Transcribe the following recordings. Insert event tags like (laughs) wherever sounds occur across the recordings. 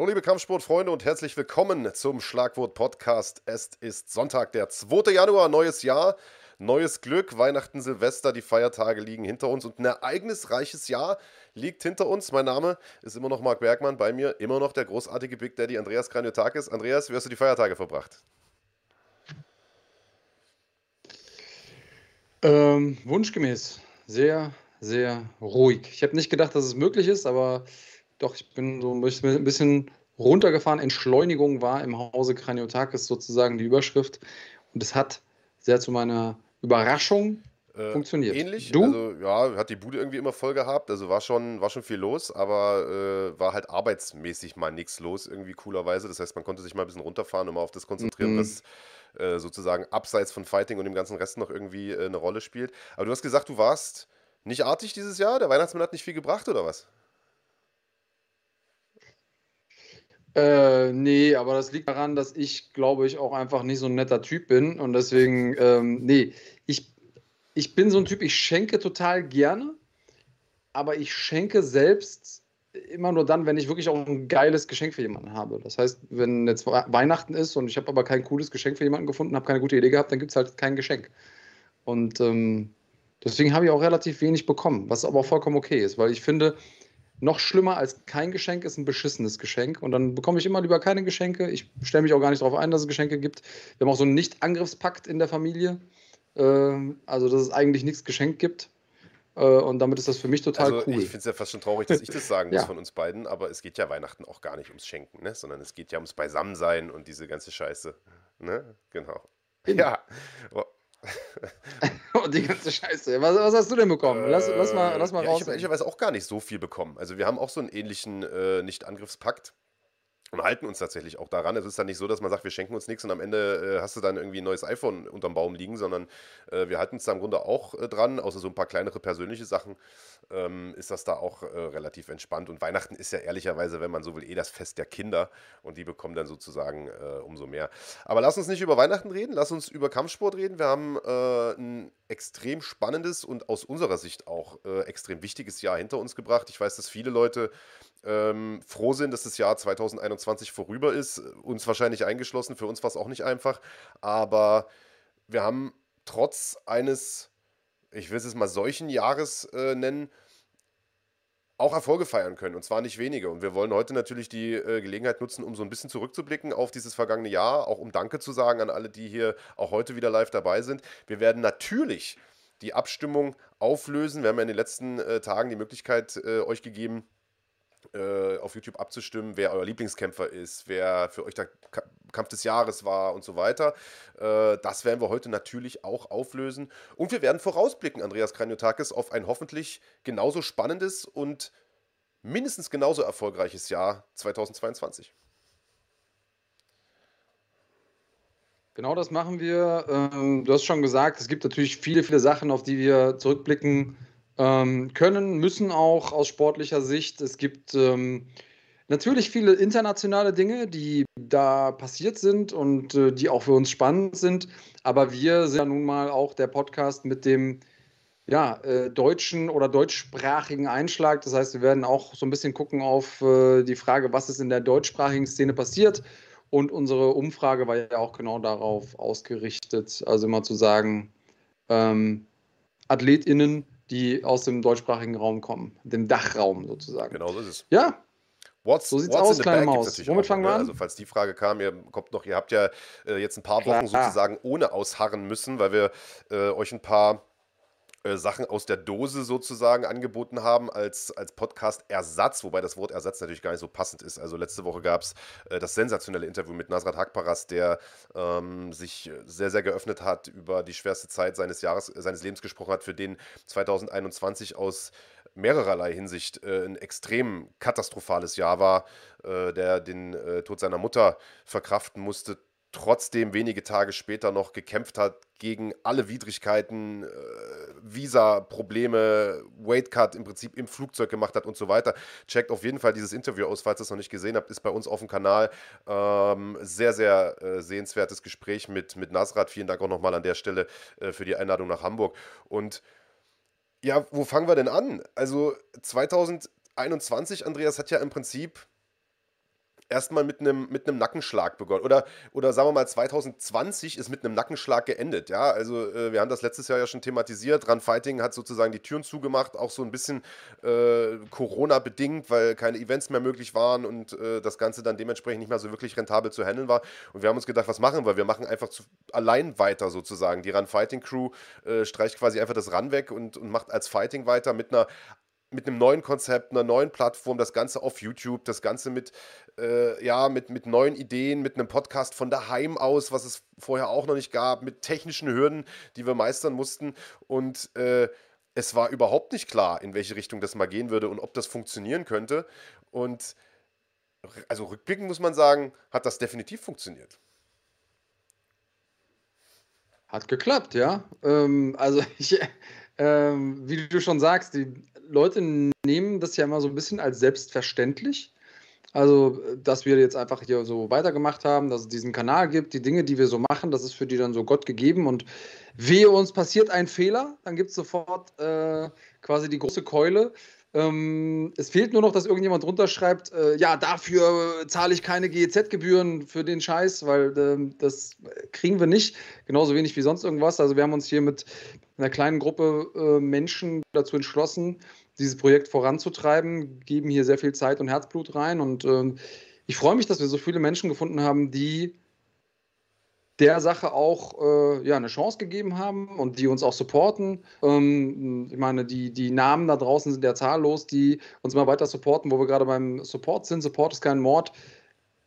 Hallo liebe Kampfsportfreunde und herzlich willkommen zum Schlagwort Podcast. Es ist Sonntag, der 2. Januar, neues Jahr, neues Glück, Weihnachten, Silvester, die Feiertage liegen hinter uns und ein ereignisreiches Jahr liegt hinter uns. Mein Name ist immer noch Marc Bergmann, bei mir immer noch der großartige Big Daddy Andreas Kranjotakis. Andreas, wie hast du die Feiertage verbracht? Ähm, wunschgemäß. Sehr, sehr ruhig. Ich habe nicht gedacht, dass es möglich ist, aber doch, ich bin so ein bisschen runtergefahren. Entschleunigung war im Hause Kraniotakis sozusagen die Überschrift. Und es hat sehr zu meiner Überraschung äh, funktioniert. Ähnlich. Du? Also, ja, hat die Bude irgendwie immer voll gehabt. Also war schon, war schon viel los, aber äh, war halt arbeitsmäßig mal nichts los, irgendwie coolerweise. Das heißt, man konnte sich mal ein bisschen runterfahren und mal auf das konzentrieren, mhm. was äh, sozusagen abseits von Fighting und dem ganzen Rest noch irgendwie äh, eine Rolle spielt. Aber du hast gesagt, du warst nicht artig dieses Jahr? Der Weihnachtsmann hat nicht viel gebracht, oder was? Äh, nee, aber das liegt daran, dass ich, glaube ich, auch einfach nicht so ein netter Typ bin. Und deswegen, ähm, nee, ich, ich bin so ein Typ, ich schenke total gerne, aber ich schenke selbst immer nur dann, wenn ich wirklich auch ein geiles Geschenk für jemanden habe. Das heißt, wenn jetzt Weihnachten ist und ich habe aber kein cooles Geschenk für jemanden gefunden, habe keine gute Idee gehabt, dann gibt es halt kein Geschenk. Und ähm, deswegen habe ich auch relativ wenig bekommen, was aber vollkommen okay ist, weil ich finde, noch schlimmer als kein Geschenk ist ein beschissenes Geschenk. Und dann bekomme ich immer lieber keine Geschenke. Ich stelle mich auch gar nicht darauf ein, dass es Geschenke gibt. Wir haben auch so einen Nicht-Angriffspakt in der Familie. Äh, also, dass es eigentlich nichts geschenkt gibt. Äh, und damit ist das für mich total also, cool. Ich finde es ja fast schon traurig, dass ich das sagen (laughs) muss ja. von uns beiden. Aber es geht ja Weihnachten auch gar nicht ums Schenken, ne? sondern es geht ja ums Beisammensein und diese ganze Scheiße. Ne? Genau. Ja. (laughs) Und die ganze Scheiße. Was, was, hast du denn bekommen? Lass, lass mal, lass mal ja, raus. Ich habe ehrlicherweise auch gar nicht so viel bekommen. Also wir haben auch so einen ähnlichen äh, Nicht-Angriffspakt und halten uns tatsächlich auch daran. Es ist dann nicht so, dass man sagt, wir schenken uns nichts und am Ende äh, hast du dann irgendwie ein neues iPhone unterm Baum liegen, sondern äh, wir halten uns da im Grunde auch äh, dran, außer so ein paar kleinere persönliche Sachen, ähm, ist das da auch äh, relativ entspannt. Und Weihnachten ist ja ehrlicherweise, wenn man so will, eh das Fest der Kinder und die bekommen dann sozusagen äh, umso mehr. Aber lass uns nicht über Weihnachten reden, lass uns über Kampfsport reden. Wir haben äh, ein extrem spannendes und aus unserer Sicht auch extrem wichtiges Jahr hinter uns gebracht. Ich weiß, dass viele Leute ähm, froh sind, dass das Jahr 2021 vorüber ist. Uns wahrscheinlich eingeschlossen, für uns war es auch nicht einfach. Aber wir haben trotz eines, ich will es mal solchen Jahres äh, nennen, auch Erfolge feiern können und zwar nicht wenige. Und wir wollen heute natürlich die äh, Gelegenheit nutzen, um so ein bisschen zurückzublicken auf dieses vergangene Jahr, auch um Danke zu sagen an alle, die hier auch heute wieder live dabei sind. Wir werden natürlich die Abstimmung auflösen. Wir haben ja in den letzten äh, Tagen die Möglichkeit äh, euch gegeben, äh, auf YouTube abzustimmen, wer euer Lieblingskämpfer ist, wer für euch der Kampf des Jahres war und so weiter. Äh, das werden wir heute natürlich auch auflösen. Und wir werden vorausblicken, Andreas Kranjotakis, auf ein hoffentlich genauso spannendes und mindestens genauso erfolgreiches Jahr 2022. Genau das machen wir. Ähm, du hast schon gesagt, es gibt natürlich viele, viele Sachen, auf die wir zurückblicken ähm, können, müssen auch aus sportlicher Sicht. Es gibt ähm, natürlich viele internationale Dinge, die da passiert sind und äh, die auch für uns spannend sind. Aber wir sind ja nun mal auch der Podcast mit dem ja, äh, deutschen oder deutschsprachigen Einschlag. Das heißt, wir werden auch so ein bisschen gucken auf äh, die Frage, was ist in der deutschsprachigen Szene passiert. Und unsere Umfrage war ja auch genau darauf ausgerichtet, also immer zu sagen, ähm, AthletInnen die aus dem deutschsprachigen Raum kommen, dem Dachraum sozusagen. Genau so ist es. Ja. What's, so sieht's aus, kleine Maus. Womit fangen wir ne? an? Also falls die Frage kam, ihr kommt noch, ihr habt ja äh, jetzt ein paar Wochen Klar. sozusagen ohne ausharren müssen, weil wir äh, euch ein paar äh, Sachen aus der Dose sozusagen angeboten haben als, als Podcast-Ersatz, wobei das Wort Ersatz natürlich gar nicht so passend ist. Also letzte Woche gab es äh, das sensationelle Interview mit Nasrat Hakparas, der ähm, sich sehr, sehr geöffnet hat, über die schwerste Zeit seines Jahres, seines Lebens gesprochen hat, für den 2021 aus mehrererlei Hinsicht äh, ein extrem katastrophales Jahr war, äh, der den äh, Tod seiner Mutter verkraften musste, trotzdem wenige Tage später noch gekämpft hat gegen alle Widrigkeiten, äh, Visa-Probleme, Weightcut im Prinzip im Flugzeug gemacht hat und so weiter. Checkt auf jeden Fall dieses Interview aus, falls ihr es noch nicht gesehen habt, ist bei uns auf dem Kanal. Ähm, sehr, sehr äh, sehenswertes Gespräch mit, mit Nasrat. Vielen Dank auch nochmal an der Stelle äh, für die Einladung nach Hamburg. Und ja, wo fangen wir denn an? Also 2021, Andreas, hat ja im Prinzip erstmal mit einem mit Nackenschlag begonnen. Oder, oder sagen wir mal, 2020 ist mit einem Nackenschlag geendet. Ja, also äh, wir haben das letztes Jahr ja schon thematisiert. Run Fighting hat sozusagen die Türen zugemacht, auch so ein bisschen äh, Corona-bedingt, weil keine Events mehr möglich waren und äh, das Ganze dann dementsprechend nicht mehr so wirklich rentabel zu handeln war. Und wir haben uns gedacht, was machen wir? Wir machen einfach zu, allein weiter sozusagen. Die Run Fighting Crew äh, streicht quasi einfach das Run weg und, und macht als Fighting weiter mit einer mit einem neuen Konzept, einer neuen Plattform, das Ganze auf YouTube, das Ganze mit, äh, ja, mit, mit neuen Ideen, mit einem Podcast von daheim aus, was es vorher auch noch nicht gab, mit technischen Hürden, die wir meistern mussten. Und äh, es war überhaupt nicht klar, in welche Richtung das mal gehen würde und ob das funktionieren könnte. Und also rückblickend muss man sagen, hat das definitiv funktioniert. Hat geklappt, ja. Ähm, also (laughs) ich, ähm, wie du schon sagst, die Leute nehmen das ja immer so ein bisschen als selbstverständlich. Also, dass wir jetzt einfach hier so weitergemacht haben, dass es diesen Kanal gibt, die Dinge, die wir so machen, das ist für die dann so Gott gegeben. Und wehe uns passiert ein Fehler, dann gibt es sofort äh, quasi die große Keule. Ähm, es fehlt nur noch, dass irgendjemand drunter schreibt, äh, ja, dafür zahle ich keine GEZ-Gebühren für den Scheiß, weil äh, das kriegen wir nicht, genauso wenig wie sonst irgendwas. Also wir haben uns hier mit einer kleinen Gruppe äh, Menschen dazu entschlossen, dieses Projekt voranzutreiben, geben hier sehr viel Zeit und Herzblut rein und ähm, ich freue mich, dass wir so viele Menschen gefunden haben, die der Sache auch äh, ja, eine Chance gegeben haben und die uns auch supporten. Ähm, ich meine, die, die Namen da draußen sind ja zahllos, die uns mal weiter supporten, wo wir gerade beim Support sind. Support ist kein Mord.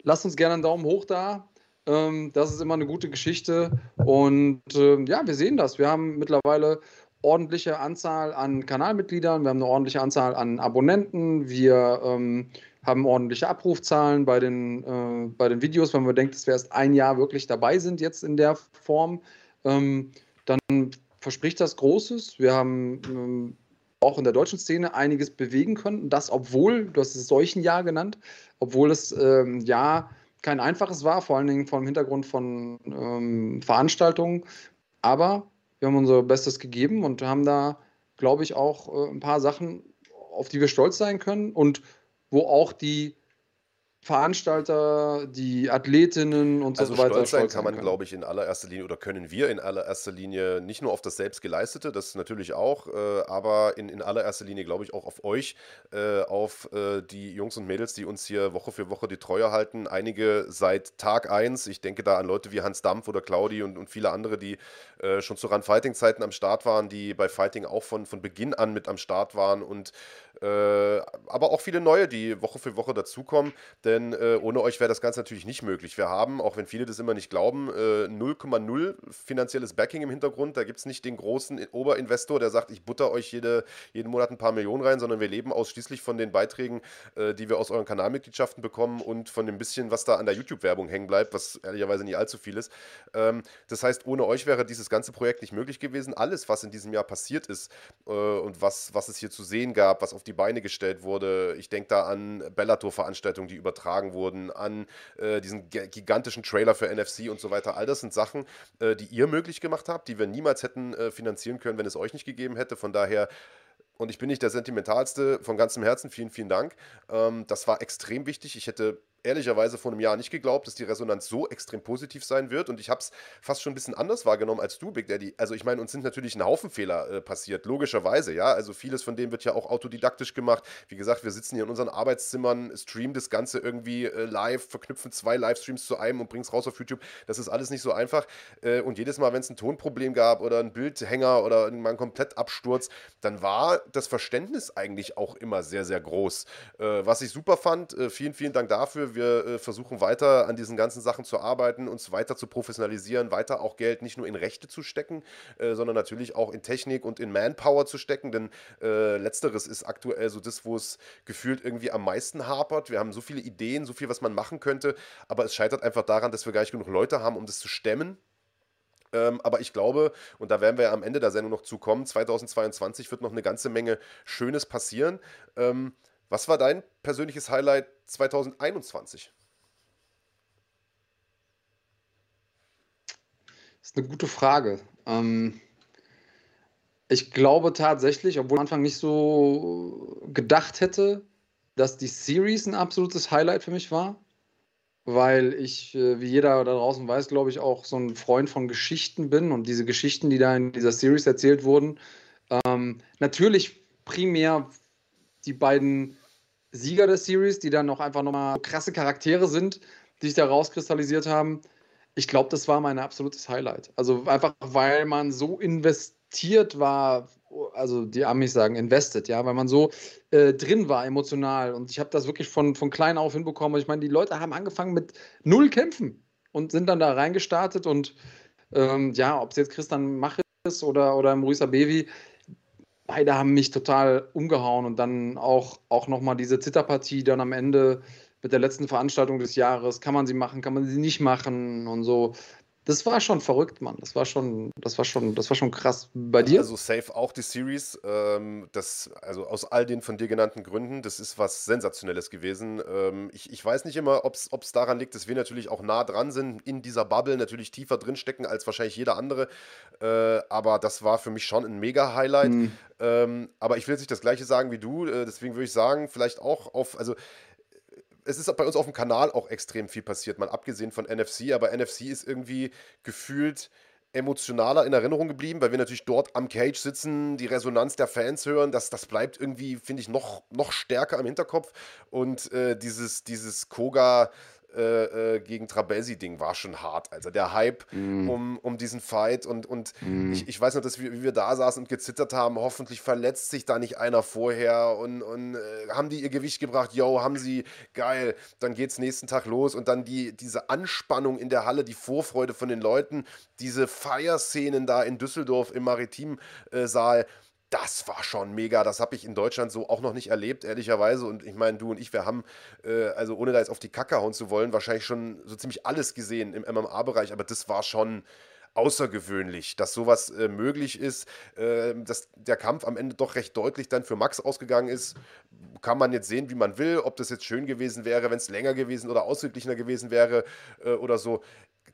Lasst uns gerne einen Daumen hoch da. Ähm, das ist immer eine gute Geschichte. Und äh, ja, wir sehen das. Wir haben mittlerweile ordentliche Anzahl an Kanalmitgliedern, wir haben eine ordentliche Anzahl an Abonnenten, wir ähm, haben ordentliche Abrufzahlen bei den, äh, bei den Videos, wenn man denkt, dass wir erst ein Jahr wirklich dabei sind jetzt in der Form, ähm, dann verspricht das Großes. Wir haben ähm, auch in der deutschen Szene einiges bewegen können. Das, obwohl, du hast es solchen Jahr genannt, obwohl es ähm, ja kein einfaches war, vor allen Dingen vor dem Hintergrund von ähm, Veranstaltungen. Aber wir haben unser Bestes gegeben und haben da, glaube ich, auch äh, ein paar Sachen, auf die wir stolz sein können und wo auch die Veranstalter, die Athletinnen und also so weiter. Stolz sein kann man, glaube ich, in allererster Linie oder können wir in allererster Linie nicht nur auf das Selbstgeleistete, das natürlich auch, äh, aber in, in allererster Linie, glaube ich, auch auf euch, äh, auf äh, die Jungs und Mädels, die uns hier Woche für Woche die Treue halten. Einige seit Tag 1. Ich denke da an Leute wie Hans Dampf oder Claudi und, und viele andere, die äh, schon zu Run-Fighting-Zeiten am Start waren, die bei Fighting auch von, von Beginn an mit am Start waren und äh, aber auch viele neue, die Woche für Woche dazukommen. Denn äh, ohne euch wäre das Ganze natürlich nicht möglich. Wir haben, auch wenn viele das immer nicht glauben, 0,0 äh, finanzielles Backing im Hintergrund. Da gibt es nicht den großen Oberinvestor, der sagt, ich butter euch jede, jeden Monat ein paar Millionen rein, sondern wir leben ausschließlich von den Beiträgen, äh, die wir aus euren Kanalmitgliedschaften bekommen und von dem bisschen, was da an der YouTube-Werbung hängen bleibt, was ehrlicherweise nicht allzu viel ist. Ähm, das heißt, ohne euch wäre dieses ganze Projekt nicht möglich gewesen. Alles, was in diesem Jahr passiert ist äh, und was, was es hier zu sehen gab, was auf die Beine gestellt wurde. Ich denke da an Bellator-Veranstaltungen, die übertragen wurden, an äh, diesen gigantischen Trailer für NFC und so weiter. All das sind Sachen, äh, die ihr möglich gemacht habt, die wir niemals hätten äh, finanzieren können, wenn es euch nicht gegeben hätte. Von daher und ich bin nicht der Sentimentalste, von ganzem Herzen vielen, vielen Dank. Ähm, das war extrem wichtig. Ich hätte ehrlicherweise vor einem Jahr nicht geglaubt, dass die Resonanz so extrem positiv sein wird. Und ich habe es fast schon ein bisschen anders wahrgenommen als du, Big Daddy. Also ich meine, uns sind natürlich ein Haufen Fehler äh, passiert, logischerweise, ja. Also vieles von dem wird ja auch autodidaktisch gemacht. Wie gesagt, wir sitzen hier in unseren Arbeitszimmern, streamen das Ganze irgendwie äh, live, verknüpfen zwei Livestreams zu einem und bringen es raus auf YouTube. Das ist alles nicht so einfach. Äh, und jedes Mal, wenn es ein Tonproblem gab oder ein Bildhänger oder mal einen Komplettabsturz, dann war das Verständnis eigentlich auch immer sehr, sehr groß. Äh, was ich super fand, äh, vielen, vielen Dank dafür wir äh, versuchen weiter an diesen ganzen Sachen zu arbeiten, uns weiter zu professionalisieren, weiter auch Geld nicht nur in Rechte zu stecken, äh, sondern natürlich auch in Technik und in Manpower zu stecken, denn äh, letzteres ist aktuell so das, wo es gefühlt irgendwie am meisten hapert. Wir haben so viele Ideen, so viel, was man machen könnte, aber es scheitert einfach daran, dass wir gar nicht genug Leute haben, um das zu stemmen. Ähm, aber ich glaube, und da werden wir am Ende der Sendung noch zukommen, 2022 wird noch eine ganze Menge Schönes passieren. Ähm, was war dein persönliches Highlight 2021? Das ist eine gute Frage. Ähm, ich glaube tatsächlich, obwohl ich am Anfang nicht so gedacht hätte, dass die Series ein absolutes Highlight für mich war. weil ich, äh, wie jeder da draußen weiß, glaube ich, auch so ein Freund von Geschichten bin und diese Geschichten, die da in dieser Series erzählt wurden, ähm, natürlich primär die beiden Sieger der Series, die dann auch einfach nochmal krasse Charaktere sind, die sich da rauskristallisiert haben. Ich glaube, das war mein absolutes Highlight. Also einfach, weil man so investiert war, also die Amis sagen invested, ja, weil man so äh, drin war emotional. Und ich habe das wirklich von, von klein auf hinbekommen. Ich meine, die Leute haben angefangen mit null Kämpfen und sind dann da reingestartet. Und ähm, ja, ob es jetzt Christian Mach ist oder, oder Maurice Bevi, beide haben mich total umgehauen. Und dann auch, auch nochmal diese Zitterpartie dann am Ende mit der letzten Veranstaltung des Jahres. Kann man sie machen, kann man sie nicht machen und so das war schon verrückt, Mann. Das war schon, das war schon, das war schon krass. Bei dir? Also safe auch die Series. Ähm, das, also aus all den von dir genannten Gründen, das ist was Sensationelles gewesen. Ähm, ich, ich weiß nicht immer, ob es daran liegt, dass wir natürlich auch nah dran sind, in dieser Bubble natürlich tiefer drin stecken als wahrscheinlich jeder andere. Äh, aber das war für mich schon ein Mega-Highlight. Mhm. Ähm, aber ich will jetzt nicht das gleiche sagen wie du. Äh, deswegen würde ich sagen, vielleicht auch auf, also es ist bei uns auf dem Kanal auch extrem viel passiert, mal abgesehen von NFC, aber NFC ist irgendwie gefühlt emotionaler in Erinnerung geblieben, weil wir natürlich dort am Cage sitzen, die Resonanz der Fans hören, das, das bleibt irgendwie, finde ich, noch, noch stärker im Hinterkopf. Und äh, dieses, dieses Koga äh, äh, gegen Trabelsi-Ding war schon hart. Also der Hype mm. um, um diesen Fight und, und mm. ich, ich weiß noch, dass wir, wie wir da saßen und gezittert haben, hoffentlich verletzt sich da nicht einer vorher und, und äh, haben die ihr Gewicht gebracht, yo, haben sie, geil, dann geht's nächsten Tag los und dann die, diese Anspannung in der Halle, die Vorfreude von den Leuten, diese Feierszenen da in Düsseldorf im Maritimsaal, äh, das war schon mega. Das habe ich in Deutschland so auch noch nicht erlebt, ehrlicherweise. Und ich meine, du und ich, wir haben, äh, also ohne da jetzt auf die Kacke hauen zu wollen, wahrscheinlich schon so ziemlich alles gesehen im MMA-Bereich. Aber das war schon außergewöhnlich, dass sowas äh, möglich ist. Äh, dass der Kampf am Ende doch recht deutlich dann für Max ausgegangen ist, kann man jetzt sehen, wie man will. Ob das jetzt schön gewesen wäre, wenn es länger gewesen oder ausgeglichener gewesen wäre äh, oder so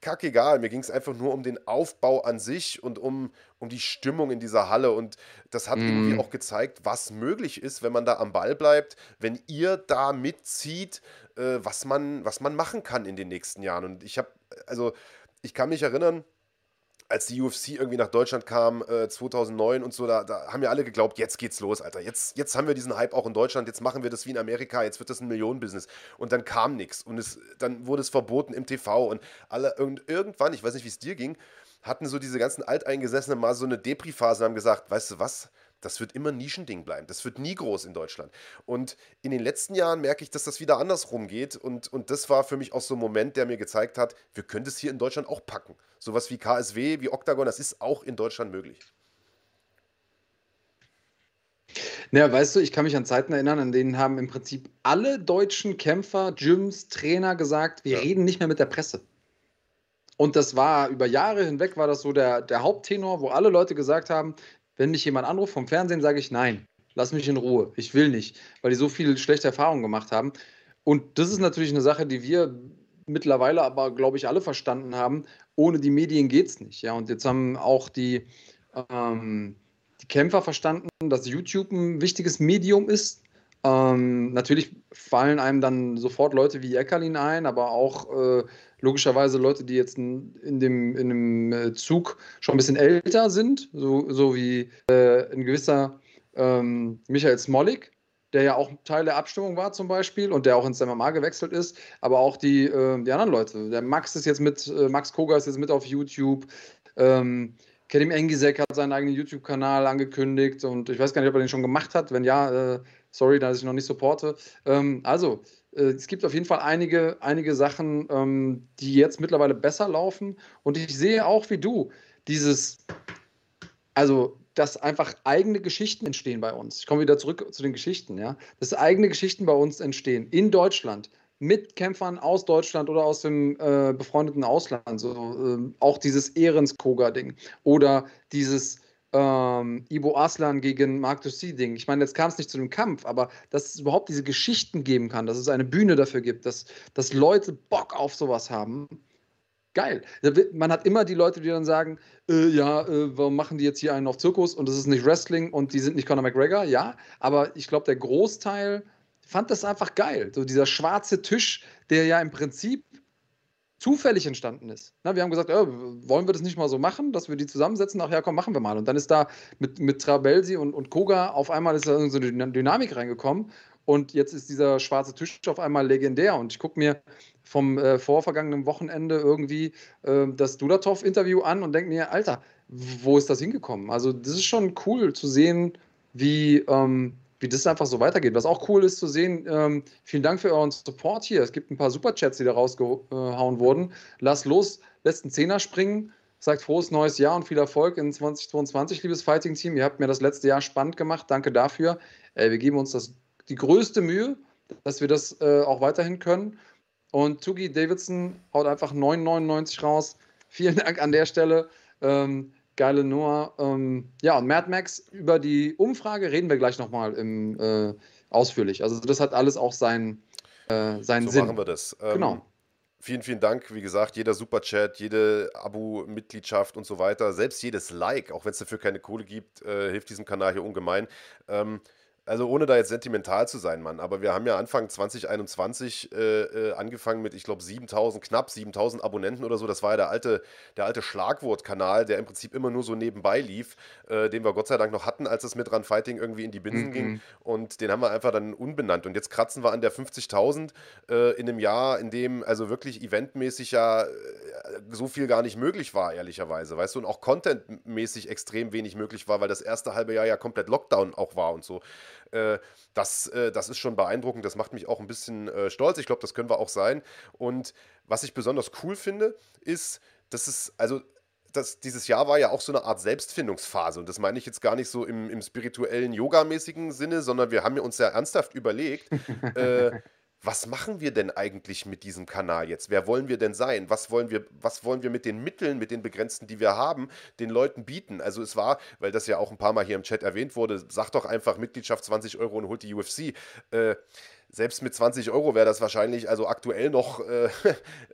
kackegal. Mir ging es einfach nur um den Aufbau an sich und um, um die Stimmung in dieser Halle. Und das hat mm. irgendwie mhm. auch gezeigt, was möglich ist, wenn man da am Ball bleibt, wenn ihr da mitzieht, äh, was, man, was man machen kann in den nächsten Jahren. Und ich habe, also ich kann mich erinnern, als die UFC irgendwie nach Deutschland kam, äh, 2009 und so, da, da, haben ja alle geglaubt, jetzt geht's los, Alter. Jetzt, jetzt haben wir diesen Hype auch in Deutschland, jetzt machen wir das wie in Amerika, jetzt wird das ein Millionenbusiness. Und dann kam nichts und es, dann wurde es verboten im TV und alle, und irgendwann, ich weiß nicht, wie es dir ging, hatten so diese ganzen Alteingesessenen mal so eine Depri-Phase und haben gesagt, weißt du was, das wird immer ein Nischending bleiben. Das wird nie groß in Deutschland. Und in den letzten Jahren merke ich, dass das wieder andersrum geht. Und, und das war für mich auch so ein Moment, der mir gezeigt hat, wir können das hier in Deutschland auch packen. Sowas wie KSW, wie Octagon, das ist auch in Deutschland möglich. Naja, weißt du, ich kann mich an Zeiten erinnern, an denen haben im Prinzip alle deutschen Kämpfer, Gyms, Trainer gesagt, wir ja. reden nicht mehr mit der Presse. Und das war über Jahre hinweg, war das so der, der Haupttenor, wo alle Leute gesagt haben, wenn mich jemand anruft vom Fernsehen, sage ich nein, lass mich in Ruhe, ich will nicht, weil die so viel schlechte Erfahrungen gemacht haben. Und das ist natürlich eine Sache, die wir mittlerweile aber, glaube ich, alle verstanden haben. Ohne die Medien geht es nicht. Ja? Und jetzt haben auch die, ähm, die Kämpfer verstanden, dass YouTube ein wichtiges Medium ist. Ähm, natürlich fallen einem dann sofort Leute wie Eckerlin ein, aber auch äh, logischerweise Leute, die jetzt in, dem, in dem äh, Zug schon ein bisschen älter sind, so, so wie äh, ein gewisser ähm, Michael Smolik, der ja auch Teil der Abstimmung war zum Beispiel und der auch ins MMA gewechselt ist, aber auch die, äh, die anderen Leute. Der Max ist jetzt mit, äh, Max Koga ist jetzt mit auf YouTube. Ähm, Kedim Engisek hat seinen eigenen YouTube-Kanal angekündigt und ich weiß gar nicht, ob er den schon gemacht hat. Wenn ja, äh, sorry, dass ich noch nicht supporte. Ähm, also, äh, es gibt auf jeden Fall einige, einige Sachen, ähm, die jetzt mittlerweile besser laufen. Und ich sehe auch wie du dieses, also dass einfach eigene Geschichten entstehen bei uns. Ich komme wieder zurück zu den Geschichten, ja. Dass eigene Geschichten bei uns entstehen in Deutschland mit Kämpfern aus Deutschland oder aus dem äh, befreundeten Ausland. So, äh, auch dieses Ehrens-Koga-Ding oder dieses ähm, Ibo Aslan gegen Mark Dussi-Ding. Ich meine, jetzt kam es nicht zu dem Kampf, aber dass es überhaupt diese Geschichten geben kann, dass es eine Bühne dafür gibt, dass, dass Leute Bock auf sowas haben. Geil. Man hat immer die Leute, die dann sagen, äh, ja, äh, warum machen die jetzt hier einen auf Zirkus und das ist nicht Wrestling und die sind nicht Conor McGregor? Ja, aber ich glaube, der Großteil fand das einfach geil. So dieser schwarze Tisch, der ja im Prinzip zufällig entstanden ist. Na, wir haben gesagt, äh, wollen wir das nicht mal so machen, dass wir die zusammensetzen? Ach ja, komm, machen wir mal. Und dann ist da mit, mit Trabelsi und, und Koga auf einmal ist da so eine Dynamik reingekommen. Und jetzt ist dieser schwarze Tisch auf einmal legendär. Und ich gucke mir vom äh, vorvergangenen Wochenende irgendwie äh, das Dudatov-Interview an und denke mir, Alter, wo ist das hingekommen? Also, das ist schon cool zu sehen, wie, ähm, wie das einfach so weitergeht. Was auch cool ist zu sehen, ähm, vielen Dank für euren Support hier. Es gibt ein paar Superchats, die da rausgehauen wurden. Lass los, einen Zehner springen, sagt frohes neues Jahr und viel Erfolg in 2022, liebes Fighting-Team. Ihr habt mir das letzte Jahr spannend gemacht. Danke dafür. Äh, wir geben uns das, die größte Mühe, dass wir das äh, auch weiterhin können. Und Tugi Davidson haut einfach 9,99 raus. Vielen Dank an der Stelle. Ähm, geile Nummer. Ähm, ja, und Mad Max, über die Umfrage reden wir gleich nochmal äh, ausführlich. Also das hat alles auch seinen, äh, seinen so Sinn. machen wir das. Ähm, genau. Vielen, vielen Dank. Wie gesagt, jeder Superchat, jede Abo-Mitgliedschaft und so weiter, selbst jedes Like, auch wenn es dafür keine Kohle gibt, äh, hilft diesem Kanal hier ungemein. Ähm, also ohne da jetzt sentimental zu sein, Mann, aber wir haben ja Anfang 2021 äh, äh, angefangen mit, ich glaube, 7000, knapp 7000 Abonnenten oder so. Das war ja der alte, der alte Schlagwortkanal, der im Prinzip immer nur so nebenbei lief, äh, den wir Gott sei Dank noch hatten, als es mit Run Fighting irgendwie in die Binsen mhm. ging. Und den haben wir einfach dann unbenannt. Und jetzt kratzen wir an der 50.000 äh, in einem Jahr, in dem also wirklich eventmäßig ja äh, so viel gar nicht möglich war, ehrlicherweise, weißt du, und auch contentmäßig extrem wenig möglich war, weil das erste halbe Jahr ja komplett Lockdown auch war und so. Äh, das, äh, das ist schon beeindruckend. Das macht mich auch ein bisschen äh, stolz. Ich glaube, das können wir auch sein. Und was ich besonders cool finde, ist, dass es, also das, dieses Jahr war ja auch so eine Art Selbstfindungsphase. Und das meine ich jetzt gar nicht so im, im spirituellen, yogamäßigen Sinne, sondern wir haben ja uns ja ernsthaft überlegt, (laughs) äh, was machen wir denn eigentlich mit diesem Kanal jetzt? Wer wollen wir denn sein? Was wollen wir, was wollen wir mit den Mitteln, mit den begrenzten, die wir haben, den Leuten bieten? Also es war, weil das ja auch ein paar Mal hier im Chat erwähnt wurde, sag doch einfach Mitgliedschaft 20 Euro und holt die UFC. Äh, selbst mit 20 Euro wäre das wahrscheinlich also aktuell noch äh,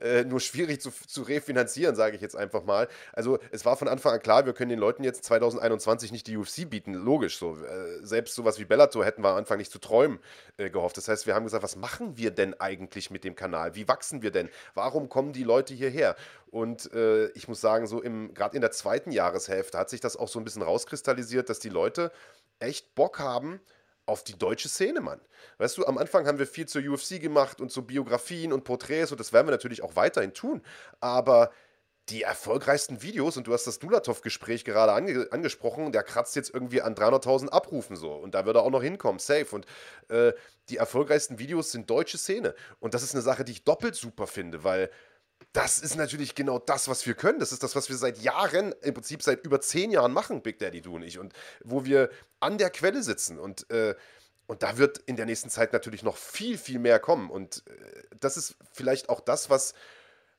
(laughs) äh, nur schwierig zu, zu refinanzieren, sage ich jetzt einfach mal. Also es war von Anfang an klar, wir können den Leuten jetzt 2021 nicht die UFC bieten, logisch so. Äh, selbst sowas wie Bellator hätten wir am Anfang nicht zu träumen äh, gehofft. Das heißt, wir haben gesagt, was machen wir denn eigentlich mit dem Kanal? Wie wachsen wir denn? Warum kommen die Leute hierher? Und äh, ich muss sagen, so im gerade in der zweiten Jahreshälfte hat sich das auch so ein bisschen rauskristallisiert, dass die Leute echt Bock haben, auf die deutsche Szene, Mann. Weißt du, am Anfang haben wir viel zur UFC gemacht und zu Biografien und Porträts und das werden wir natürlich auch weiterhin tun. Aber die erfolgreichsten Videos, und du hast das Dulatov-Gespräch gerade ange angesprochen, der kratzt jetzt irgendwie an 300.000 Abrufen so. Und da wird er auch noch hinkommen, safe. Und äh, die erfolgreichsten Videos sind deutsche Szene. Und das ist eine Sache, die ich doppelt super finde, weil das ist natürlich genau das, was wir können. Das ist das, was wir seit Jahren, im Prinzip seit über zehn Jahren machen, Big Daddy, du und ich. Und wo wir an der Quelle sitzen. Und, äh, und da wird in der nächsten Zeit natürlich noch viel, viel mehr kommen. Und äh, das ist vielleicht auch das, was,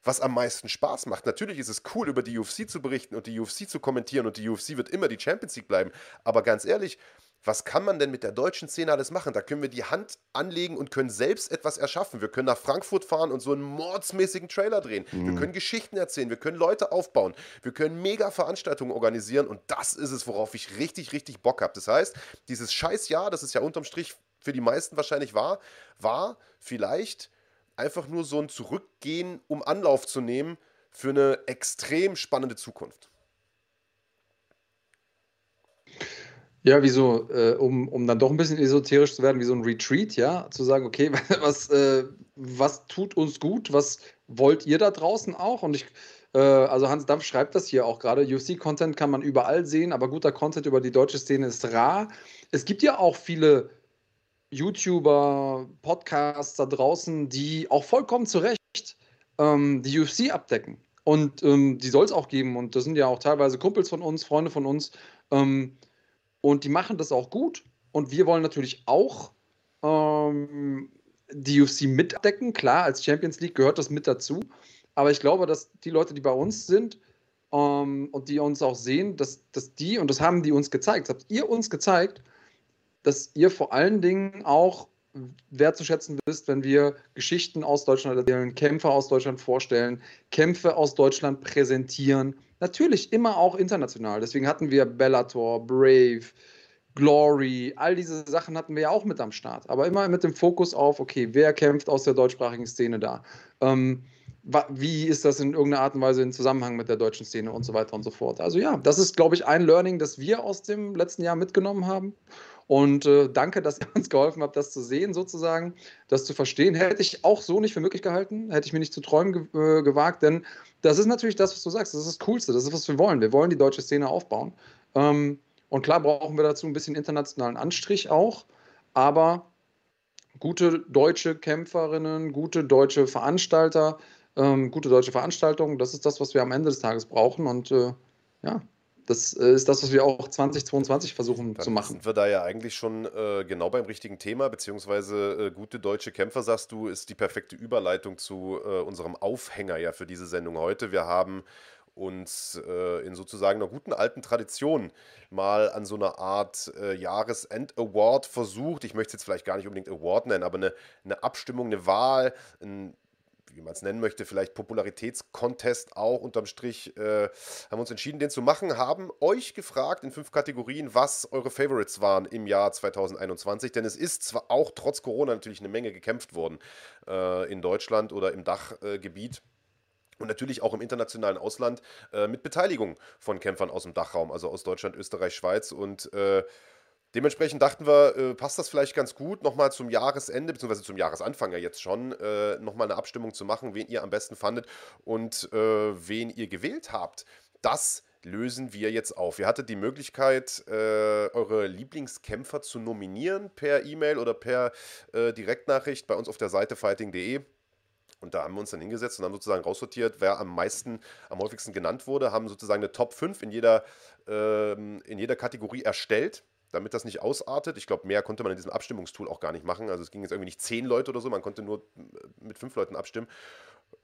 was am meisten Spaß macht. Natürlich ist es cool, über die UFC zu berichten und die UFC zu kommentieren. Und die UFC wird immer die Champions League bleiben. Aber ganz ehrlich, was kann man denn mit der deutschen Szene alles machen? Da können wir die Hand anlegen und können selbst etwas erschaffen. Wir können nach Frankfurt fahren und so einen mordsmäßigen Trailer drehen. Mhm. Wir können Geschichten erzählen, wir können Leute aufbauen, wir können mega Veranstaltungen organisieren und das ist es, worauf ich richtig, richtig Bock habe. Das heißt, dieses Scheißjahr, das ist ja unterm Strich für die meisten wahrscheinlich war, war vielleicht einfach nur so ein Zurückgehen, um Anlauf zu nehmen für eine extrem spannende Zukunft. Ja, wieso, äh, um, um dann doch ein bisschen esoterisch zu werden, wie so ein Retreat, ja, zu sagen, okay, (laughs) was, äh, was tut uns gut, was wollt ihr da draußen auch? Und ich, äh, also Hans Dampf schreibt das hier auch gerade, UFC-Content kann man überall sehen, aber guter Content über die deutsche Szene ist rar. Es gibt ja auch viele YouTuber, Podcasts da draußen, die auch vollkommen zu Recht ähm, die UFC abdecken. Und ähm, die soll es auch geben. Und das sind ja auch teilweise Kumpels von uns, Freunde von uns. Ähm, und die machen das auch gut. Und wir wollen natürlich auch ähm, die UFC mitdecken. Klar, als Champions League gehört das mit dazu. Aber ich glaube, dass die Leute, die bei uns sind ähm, und die uns auch sehen, dass, dass die, und das haben die uns gezeigt, habt ihr uns gezeigt, dass ihr vor allen Dingen auch wertzuschätzen wisst, wenn wir Geschichten aus Deutschland erzählen, Kämpfe aus Deutschland vorstellen, Kämpfe aus Deutschland präsentieren Natürlich immer auch international. Deswegen hatten wir Bellator, Brave, Glory, all diese Sachen hatten wir ja auch mit am Start. Aber immer mit dem Fokus auf, okay, wer kämpft aus der deutschsprachigen Szene da? Ähm, wie ist das in irgendeiner Art und Weise in Zusammenhang mit der deutschen Szene und so weiter und so fort. Also ja, das ist, glaube ich, ein Learning, das wir aus dem letzten Jahr mitgenommen haben. Und äh, danke, dass ihr (laughs) uns geholfen habt, das zu sehen, sozusagen, das zu verstehen. Hätte ich auch so nicht für möglich gehalten, hätte ich mir nicht zu träumen ge äh, gewagt, denn das ist natürlich das, was du sagst. Das ist das Coolste, das ist, was wir wollen. Wir wollen die deutsche Szene aufbauen. Ähm, und klar brauchen wir dazu ein bisschen internationalen Anstrich auch, aber gute deutsche Kämpferinnen, gute deutsche Veranstalter, ähm, gute deutsche Veranstaltungen, das ist das, was wir am Ende des Tages brauchen. Und äh, ja, das äh, ist das, was wir auch 2022 versuchen Dann zu machen. sind wir da ja eigentlich schon äh, genau beim richtigen Thema, beziehungsweise äh, gute deutsche Kämpfer, sagst du, ist die perfekte Überleitung zu äh, unserem Aufhänger ja für diese Sendung heute. Wir haben uns äh, in sozusagen einer guten alten Tradition mal an so einer Art äh, Jahresend-Award versucht. Ich möchte es jetzt vielleicht gar nicht unbedingt Award nennen, aber eine, eine Abstimmung, eine Wahl, ein wie man es nennen möchte, vielleicht Popularitätskontest auch unterm Strich, äh, haben uns entschieden, den zu machen, haben euch gefragt in fünf Kategorien, was eure Favorites waren im Jahr 2021, denn es ist zwar auch trotz Corona natürlich eine Menge gekämpft worden äh, in Deutschland oder im Dachgebiet. Äh, und natürlich auch im internationalen Ausland äh, mit Beteiligung von Kämpfern aus dem Dachraum, also aus Deutschland, Österreich, Schweiz. Und äh, dementsprechend dachten wir, äh, passt das vielleicht ganz gut, nochmal zum Jahresende, beziehungsweise zum Jahresanfang ja jetzt schon, äh, nochmal eine Abstimmung zu machen, wen ihr am besten fandet und äh, wen ihr gewählt habt. Das lösen wir jetzt auf. Ihr hattet die Möglichkeit, äh, eure Lieblingskämpfer zu nominieren per E-Mail oder per äh, Direktnachricht bei uns auf der Seite fighting.de. Und da haben wir uns dann hingesetzt und haben sozusagen raussortiert, wer am meisten, am häufigsten genannt wurde, haben sozusagen eine Top 5 in jeder, ähm, in jeder Kategorie erstellt, damit das nicht ausartet. Ich glaube, mehr konnte man in diesem Abstimmungstool auch gar nicht machen. Also es ging jetzt irgendwie nicht zehn Leute oder so, man konnte nur mit fünf Leuten abstimmen.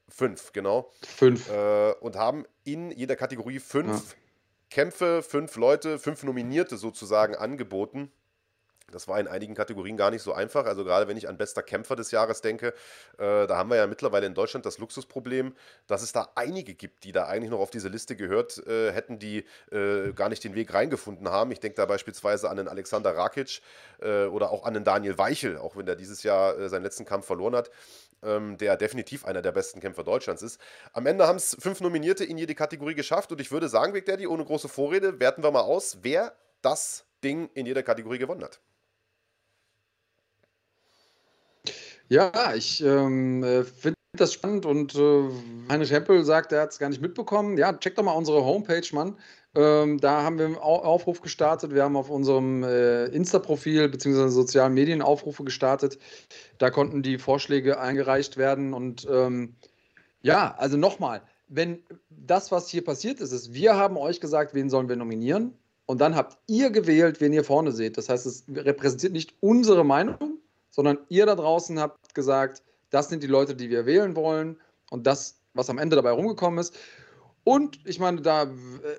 Fünf, genau. Fünf. Äh, und haben in jeder Kategorie fünf ja. Kämpfe, fünf Leute, fünf Nominierte sozusagen angeboten das war in einigen Kategorien gar nicht so einfach. Also gerade wenn ich an bester Kämpfer des Jahres denke, äh, da haben wir ja mittlerweile in Deutschland das Luxusproblem, dass es da einige gibt, die da eigentlich noch auf diese Liste gehört äh, hätten, die äh, gar nicht den Weg reingefunden haben. Ich denke da beispielsweise an den Alexander Rakic äh, oder auch an den Daniel Weichel, auch wenn der dieses Jahr äh, seinen letzten Kampf verloren hat. Ähm, der definitiv einer der besten Kämpfer Deutschlands ist. Am Ende haben es fünf Nominierte in jede Kategorie geschafft und ich würde sagen, Big Daddy, ohne große Vorrede, werten wir mal aus, wer das Ding in jeder Kategorie gewonnen hat. Ja, ich ähm, äh, finde das spannend und äh, Heinrich Hempel sagt, er hat es gar nicht mitbekommen. Ja, check doch mal unsere Homepage, Mann. Ähm, da haben wir einen Aufruf gestartet. Wir haben auf unserem äh, Insta-Profil bzw. sozialen Medien Aufrufe gestartet. Da konnten die Vorschläge eingereicht werden. Und ähm, ja, also nochmal, wenn das, was hier passiert ist, ist, wir haben euch gesagt, wen sollen wir nominieren. Und dann habt ihr gewählt, wen ihr vorne seht. Das heißt, es repräsentiert nicht unsere Meinung, sondern ihr da draußen habt gesagt, das sind die Leute, die wir wählen wollen und das, was am Ende dabei rumgekommen ist. Und ich meine, da äh,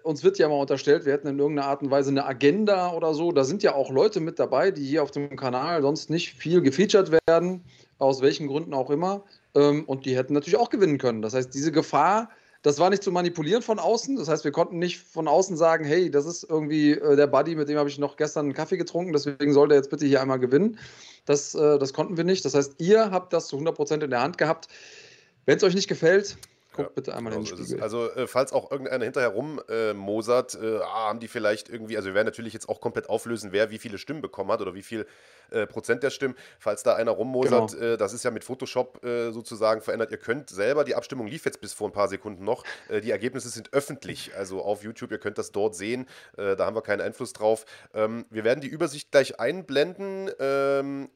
uns wird ja mal unterstellt, wir hätten in irgendeiner Art und Weise eine Agenda oder so. Da sind ja auch Leute mit dabei, die hier auf dem Kanal sonst nicht viel gefeatured werden, aus welchen Gründen auch immer. Ähm, und die hätten natürlich auch gewinnen können. Das heißt, diese Gefahr das war nicht zu manipulieren von außen. Das heißt, wir konnten nicht von außen sagen, hey, das ist irgendwie äh, der Buddy, mit dem habe ich noch gestern einen Kaffee getrunken, deswegen soll der jetzt bitte hier einmal gewinnen. Das, äh, das konnten wir nicht. Das heißt, ihr habt das zu 100% in der Hand gehabt. Wenn es euch nicht gefällt, Guck ja, bitte einmal genau in den Spiegel. Also, äh, falls auch irgendeiner hinterher rummosert, äh, äh, ah, haben die vielleicht irgendwie, also wir werden natürlich jetzt auch komplett auflösen, wer wie viele Stimmen bekommen hat oder wie viel äh, Prozent der Stimmen. Falls da einer rummosert, genau. Äh, das ist ja mit Photoshop äh, sozusagen verändert. Ihr könnt selber, die Abstimmung lief jetzt bis vor ein paar Sekunden noch. die Ergebnisse sind öffentlich, also auf YouTube, ihr könnt das dort sehen. da haben wir keinen Einfluss drauf. Ähm, wir werden die Übersicht gleich einblenden. Ähm,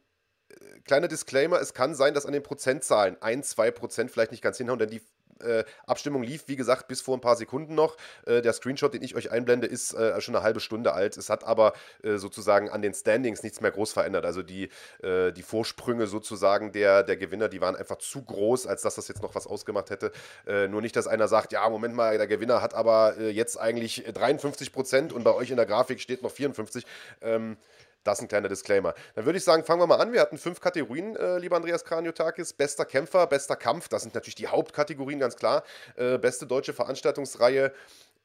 kleiner Disclaimer, es kann sein, dass an den Prozentzahlen ein, zwei Prozent vielleicht nicht ganz hinhauen, denn die äh, Abstimmung lief, wie gesagt, bis vor ein paar Sekunden noch. Äh, der Screenshot, den ich euch einblende, ist äh, schon eine halbe Stunde alt. Es hat aber äh, sozusagen an den Standings nichts mehr groß verändert. Also die, äh, die Vorsprünge sozusagen der, der Gewinner, die waren einfach zu groß, als dass das jetzt noch was ausgemacht hätte. Äh, nur nicht, dass einer sagt, ja, Moment mal, der Gewinner hat aber jetzt eigentlich 53 Prozent und bei euch in der Grafik steht noch 54. Ähm, das ist ein kleiner Disclaimer. Dann würde ich sagen, fangen wir mal an. Wir hatten fünf Kategorien, äh, lieber Andreas Kraniotakis. Bester Kämpfer, bester Kampf, das sind natürlich die Hauptkategorien, ganz klar. Äh, beste deutsche Veranstaltungsreihe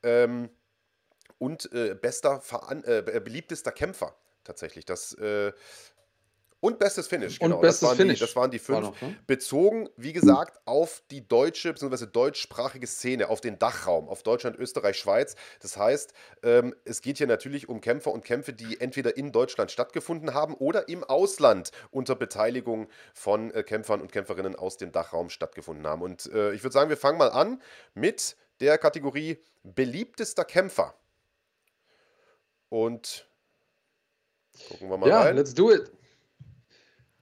ähm, und äh, bester Veran äh, beliebtester Kämpfer tatsächlich. Das äh, Und bestes Finish, genau. Und bestes das waren Finish. Die, das waren die fünf. Noch, ne? Bezogen, wie gesagt, auf die deutsche bzw. deutschsprachige Szene, auf den Dachraum, auf Deutschland, Österreich, Schweiz. Das heißt, ähm, es geht hier natürlich um Kämpfer und Kämpfe, die entweder in Deutschland stattgefunden haben oder im Ausland unter Beteiligung von äh, Kämpfern und Kämpferinnen aus dem Dachraum stattgefunden haben. Und äh, ich würde sagen, wir fangen mal an mit der Kategorie beliebtester Kämpfer. Und gucken wir mal ja, rein. Ja, let's do it.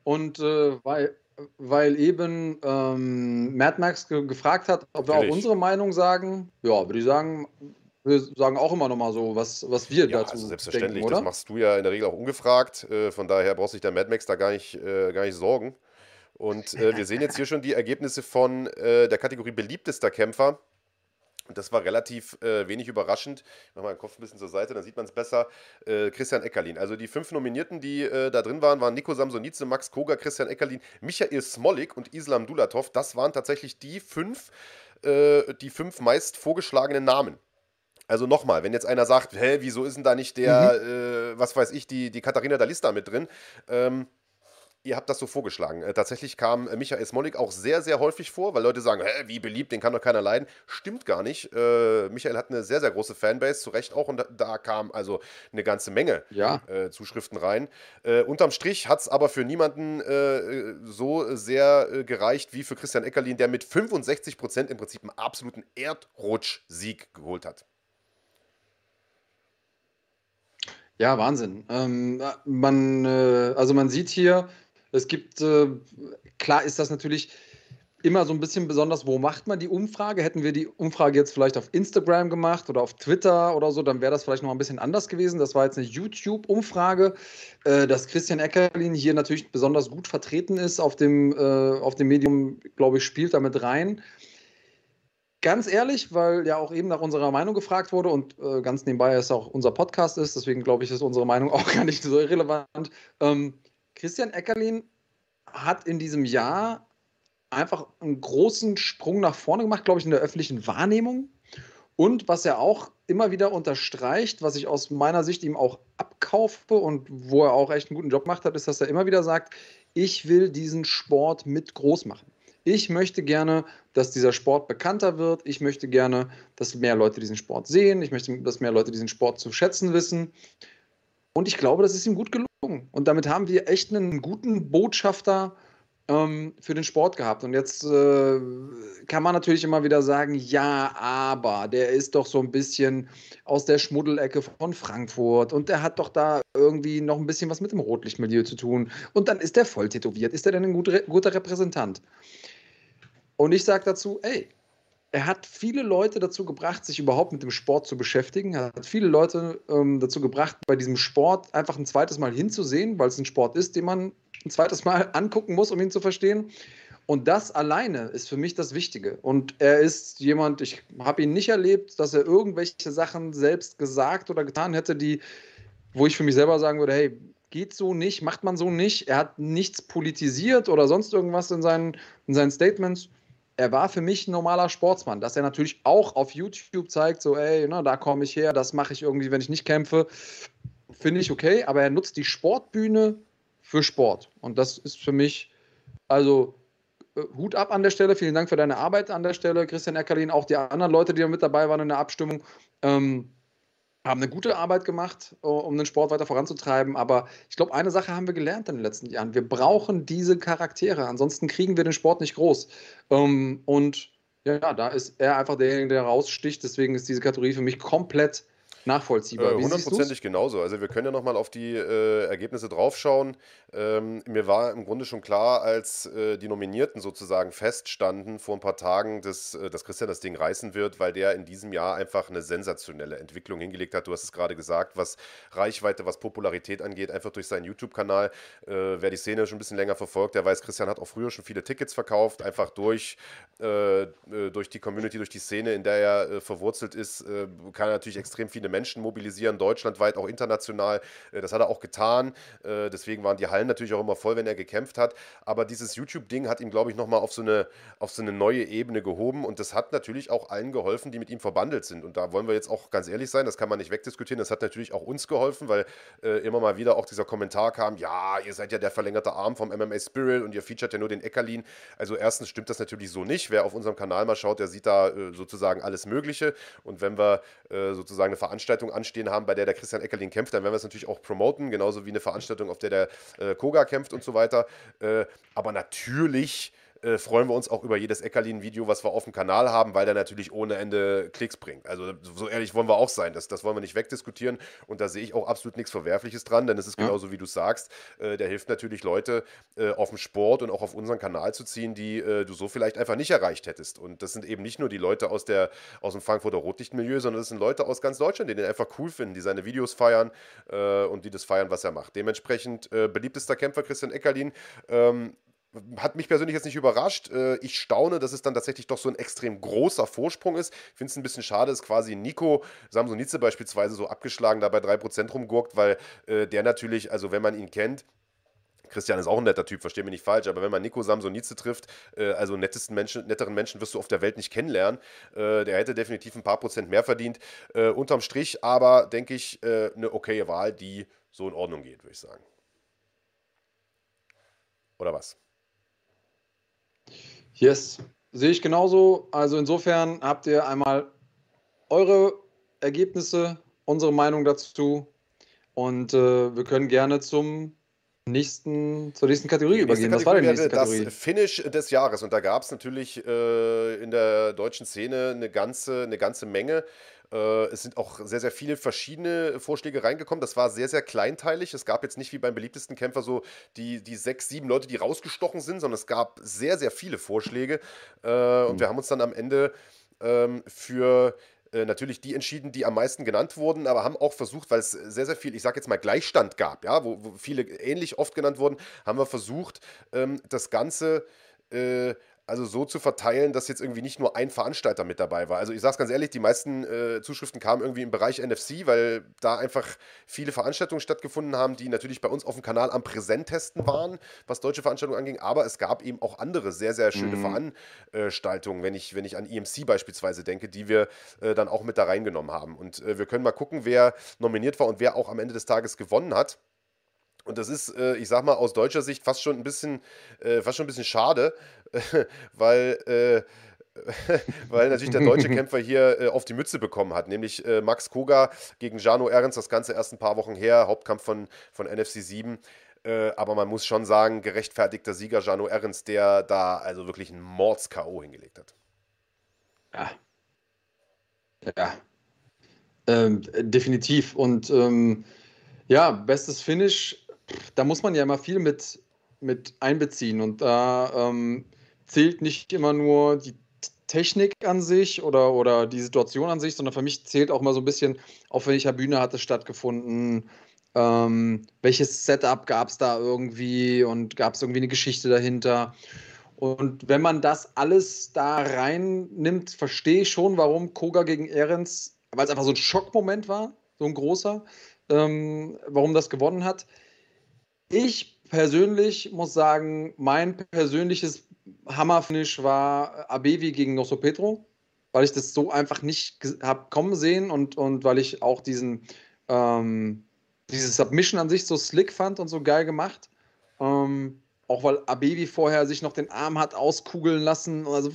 Und äh, weil, weil eben ähm, Mad Max ge gefragt hat, ob wir auch unsere Meinung sagen, ja, würde ich sagen, wir sagen auch immer noch mal so, was, was wir ja, dazu also selbstverständlich, denken, oder? das machst du ja in der Regel auch ungefragt. Äh, von daher brauchst du dich der Mad Max da gar nicht, äh, gar nicht sorgen. Und äh, wir sehen jetzt hier schon die Ergebnisse von äh, der Kategorie beliebtester Kämpfer. Und das war relativ äh, wenig überraschend. Ich mache mal den Kopf ein bisschen zur Seite, dann sieht man es besser. Äh, Christian Eckerlin. Also die fünf Nominierten, die äh, da drin waren, waren Nico Samsonice, Max Koga, Christian Eckerlin, Michael Smolik und Islam Dulatov. Das waren tatsächlich die fünf, äh, die fünf meist vorgeschlagenen Namen. Also nochmal, wenn jetzt einer sagt, hä, wieso ist denn da nicht der, mhm. Äh, was weiß ich, die, die Katharina Dalista mit drin? Ähm, Ihr habt das so vorgeschlagen. Äh, tatsächlich kam äh, Michael Smolik auch sehr, sehr häufig vor, weil Leute sagen, Hä, wie beliebt, den kann doch keiner leiden. Stimmt gar nicht. Äh, Michael hat eine sehr, sehr große Fanbase, zu Recht auch, und da, da kam also eine ganze Menge ja. äh, Zuschriften rein. Äh, unterm Strich hat es aber für niemanden äh, so sehr gereicht wie für Christian Eckerlin, der mit 65 Prozent im Prinzip einen absoluten Erdrutsch-Sieg geholt hat. Ja, Wahnsinn. Ähm, man, also man sieht hier, es gibt, äh, klar ist das natürlich immer so ein bisschen besonders, wo macht man die Umfrage? Hätten wir die Umfrage jetzt vielleicht auf Instagram gemacht oder auf Twitter oder so, dann wäre das vielleicht noch ein bisschen anders gewesen. Das war jetzt eine YouTube-Umfrage, äh, dass Christian Eckerlin hier natürlich besonders gut vertreten ist auf dem, äh, auf dem Medium, glaube ich, spielt damit rein. Ganz ehrlich, weil ja auch eben nach unserer Meinung gefragt wurde und äh, ganz nebenbei es auch unser Podcast ist, deswegen glaube ich, ist unsere Meinung (laughs) auch gar nicht so irrelevant. Ähm, Christian Eckerlin hat in diesem Jahr einfach einen großen Sprung nach vorne gemacht, glaube ich, in der öffentlichen Wahrnehmung. Und was er auch immer wieder unterstreicht, was ich aus meiner Sicht ihm auch abkaufe und wo er auch echt einen guten Job gemacht hat, ist, dass er immer wieder sagt, ich will diesen Sport mit groß machen. Ich möchte gerne, dass dieser Sport bekannter wird. Ich möchte gerne, dass mehr Leute diesen Sport sehen. Ich möchte, dass mehr Leute diesen Sport zu schätzen wissen. Und ich glaube, das ist ihm gut gelungen. Und damit haben wir echt einen guten Botschafter ähm, für den Sport gehabt. Und jetzt äh, kann man natürlich immer wieder sagen, ja, aber der ist doch so ein bisschen aus der Schmuddelecke von Frankfurt und der hat doch da irgendwie noch ein bisschen was mit dem Rotlichtmilieu zu tun. Und dann ist der voll tätowiert. Ist er denn ein guter, guter Repräsentant? Und ich sage dazu, ey, er hat viele Leute dazu gebracht, sich überhaupt mit dem Sport zu beschäftigen. Er hat viele Leute ähm, dazu gebracht, bei diesem Sport einfach ein zweites Mal hinzusehen, weil es ein Sport ist, den man ein zweites Mal (laughs) angucken muss, um ihn zu verstehen. Und das alleine ist für mich das Wichtige. Und er ist jemand, ich habe ihn nicht erlebt, dass er irgendwelche Sachen selbst gesagt oder getan hätte, die, wo ich für mich selber sagen würde, hey, geht so nicht, macht man so nicht. Er hat nichts politisiert oder sonst irgendwas in seinen, in seinen Statements er war für mich ein normaler Sportsmann. Dass er natürlich auch auf YouTube zeigt, so, ey, ne, da komme ich her, das mache ich irgendwie, wenn ich nicht kämpfe, finde ich okay. Aber er nutzt die Sportbühne für Sport. Und das ist für mich, also äh, Hut ab an der Stelle. Vielen Dank für deine Arbeit an der Stelle, Christian Eckerlin, auch die anderen Leute, die da mit dabei waren in der Abstimmung. Ähm, haben eine gute Arbeit gemacht, um den Sport weiter voranzutreiben. Aber ich glaube, eine Sache haben wir gelernt in den letzten Jahren. Wir brauchen diese Charaktere. Ansonsten kriegen wir den Sport nicht groß. Ähm, und ja, da ist er einfach derjenige, der raussticht. Deswegen ist diese Kategorie für mich komplett nachvollziehbar. Äh, hundertprozentig genauso. Also wir können ja nochmal auf die äh, Ergebnisse draufschauen. Ähm, mir war im Grunde schon klar, als äh, die Nominierten sozusagen feststanden vor ein paar Tagen, dass, äh, dass Christian das Ding reißen wird, weil der in diesem Jahr einfach eine sensationelle Entwicklung hingelegt hat. Du hast es gerade gesagt, was Reichweite, was Popularität angeht, einfach durch seinen YouTube-Kanal. Äh, wer die Szene schon ein bisschen länger verfolgt, der weiß, Christian hat auch früher schon viele Tickets verkauft, einfach durch, äh, durch die Community, durch die Szene, in der er verwurzelt ist, kann er natürlich extrem viele Menschen mobilisieren, deutschlandweit, auch international. Äh, das hat er auch getan. Äh, deswegen waren die Hallen natürlich auch immer voll, wenn er gekämpft hat. Aber dieses YouTube-Ding hat ihm, glaube ich, nochmal auf, so eine, auf so eine neue Ebene gehoben. Und das hat natürlich auch allen geholfen, die mit ihm verbandelt sind. Und da wollen wir jetzt auch ganz ehrlich sein, das kann man nicht wegdiskutieren. Das hat natürlich auch uns geholfen, weil äh, immer mal wieder auch dieser Kommentar kam: Ja, ihr seid ja der verlängerte Arm vom MMA Spirit und ihr featuret ja nur den Eckerlin. Also, erstens stimmt das natürlich so nicht. Wer auf unserem Kanal mal schaut, der sieht da sozusagen alles Mögliche. Und wenn wir sozusagen eine Veranstaltung anstehen haben, bei der der Christian Eckerlin kämpft, dann werden wir es natürlich auch promoten, genauso wie eine Veranstaltung, auf der der äh, Koga kämpft und so weiter. Äh, aber natürlich äh, freuen wir uns auch über jedes Eckerlin-Video, was wir auf dem Kanal haben, weil der natürlich ohne Ende Klicks bringt. Also so ehrlich wollen wir auch sein, das, das wollen wir nicht wegdiskutieren und da sehe ich auch absolut nichts Verwerfliches dran, denn es ist genauso, ja. wie du sagst, äh, der hilft natürlich Leute äh, auf dem Sport und auch auf unseren Kanal zu ziehen, die äh, du so vielleicht einfach nicht erreicht hättest. Und das sind eben nicht nur die Leute aus, der, aus dem Frankfurter Rotlichtmilieu, sondern das sind Leute aus ganz Deutschland, die den einfach cool finden, die seine Videos feiern äh, und die das feiern, was er macht. Dementsprechend beliebtester Kämpfer Christian Eckerlin. Ähm, hat mich persönlich jetzt nicht überrascht. Äh, ich staune, dass es dann tatsächlich doch so ein extrem großer Vorsprung ist. Ich finde es ein bisschen schade, dass quasi Nico Samsonice beispielsweise so abgeschlagen da bei 3% rumgurkt, weil äh, der natürlich, also wenn man ihn kennt, Christian ist auch ein netter Typ, verstehe mich nicht falsch, aber wenn man Nico Samsonice trifft, äh, also nettesten Menschen, netteren Menschen wirst du auf der Welt nicht kennenlernen. Äh, der hätte definitiv ein paar Prozent mehr verdient. Äh, unterm Strich aber, denke ich, äh, eine okaye Wahl, die so in Ordnung geht, würde ich sagen. Oder was? Yes, sehe ich genauso. Also insofern habt ihr einmal eure Ergebnisse, unsere Meinung dazu und äh, wir können gerne zum nächsten, zur nächsten Kategorie die übergehen. Was war denn die nächste Kategorie? Das Finish des Jahres und da gab es natürlich äh, in der deutschen Szene eine ganze, eine ganze Menge. Äh, es sind auch sehr, sehr viele verschiedene Vorschläge reingekommen. Das war sehr, sehr kleinteilig. Es gab jetzt nicht wie beim beliebtesten Kämpfer so die, die sechs, sieben Leute, die rausgestochen sind, sondern es gab sehr, sehr viele Vorschläge. Äh, und wir haben uns dann am Ende ähm, für äh, natürlich die entschieden, die am meisten genannt wurden, aber haben auch versucht, weil es sehr, sehr viel, ich sage jetzt mal, Gleichstand gab, ja, wo, wo viele ähnlich oft genannt wurden, haben wir versucht, ähm, das Ganze äh, also so zu verteilen, dass jetzt irgendwie nicht nur ein Veranstalter mit dabei war. Also ich sage es ganz ehrlich, die meisten äh, Zuschriften kamen irgendwie im Bereich NFC, weil da einfach viele Veranstaltungen stattgefunden haben, die natürlich bei uns auf dem Kanal am Präsenttesten waren, was deutsche Veranstaltungen anging. Aber es gab eben auch andere sehr, sehr schöne mhm. Veranstaltungen, wenn ich, wenn ich an EMC beispielsweise denke, die wir äh, dann auch mit da reingenommen haben. Und äh, wir können mal gucken, wer nominiert war und wer auch am Ende des Tages gewonnen hat. Und das ist, äh, ich sag mal, aus deutscher Sicht fast schon ein bisschen, äh, fast schon ein bisschen schade, (laughs) weil, äh, (laughs) weil natürlich der deutsche Kämpfer hier äh, auf die Mütze bekommen hat, nämlich äh, Max Koga gegen Jano Ernst, das Ganze erst ein paar Wochen her, Hauptkampf von, von NFC 7. Äh, aber man muss schon sagen, gerechtfertigter Sieger Jano Ernst, der da also wirklich einen Mords-K.O. hingelegt hat. Ja. Ja. Ähm, definitiv. Und ähm, ja, bestes Finish da muss man ja immer viel mit, mit einbeziehen und da ähm, zählt nicht immer nur die Technik an sich oder, oder die Situation an sich, sondern für mich zählt auch mal so ein bisschen, auf welcher Bühne hat es stattgefunden, ähm, welches Setup gab es da irgendwie und gab es irgendwie eine Geschichte dahinter. Und wenn man das alles da reinnimmt, verstehe ich schon, warum Koga gegen Ehrens, weil es einfach so ein Schockmoment war, so ein großer, ähm, warum das gewonnen hat. Ich persönlich muss sagen, mein persönliches Hammerfinish war Abevi gegen Nosso Petro, weil ich das so einfach nicht habe kommen sehen und, und weil ich auch diesen ähm, diese Submission an sich so slick fand und so geil gemacht. Ähm, auch weil Abevi vorher sich noch den Arm hat auskugeln lassen. Also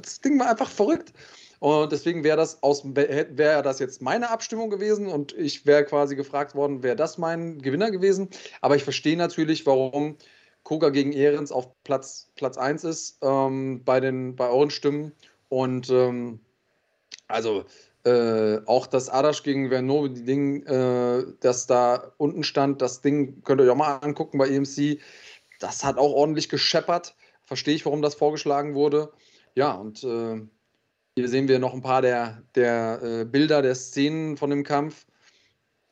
das Ding war einfach verrückt. Und deswegen wäre das aus wäre das jetzt meine Abstimmung gewesen und ich wäre quasi gefragt worden, wäre das mein Gewinner gewesen. Aber ich verstehe natürlich, warum Koga gegen Ehrens auf Platz, Platz 1 ist ähm, bei, den, bei euren Stimmen. Und ähm, also äh, auch das Adasch gegen Verno, die Ding, äh, das da unten stand, das Ding könnt ihr euch auch mal angucken bei EMC. Das hat auch ordentlich gescheppert. Verstehe ich, warum das vorgeschlagen wurde. Ja, und äh, hier sehen wir noch ein paar der, der äh, Bilder, der Szenen von dem Kampf.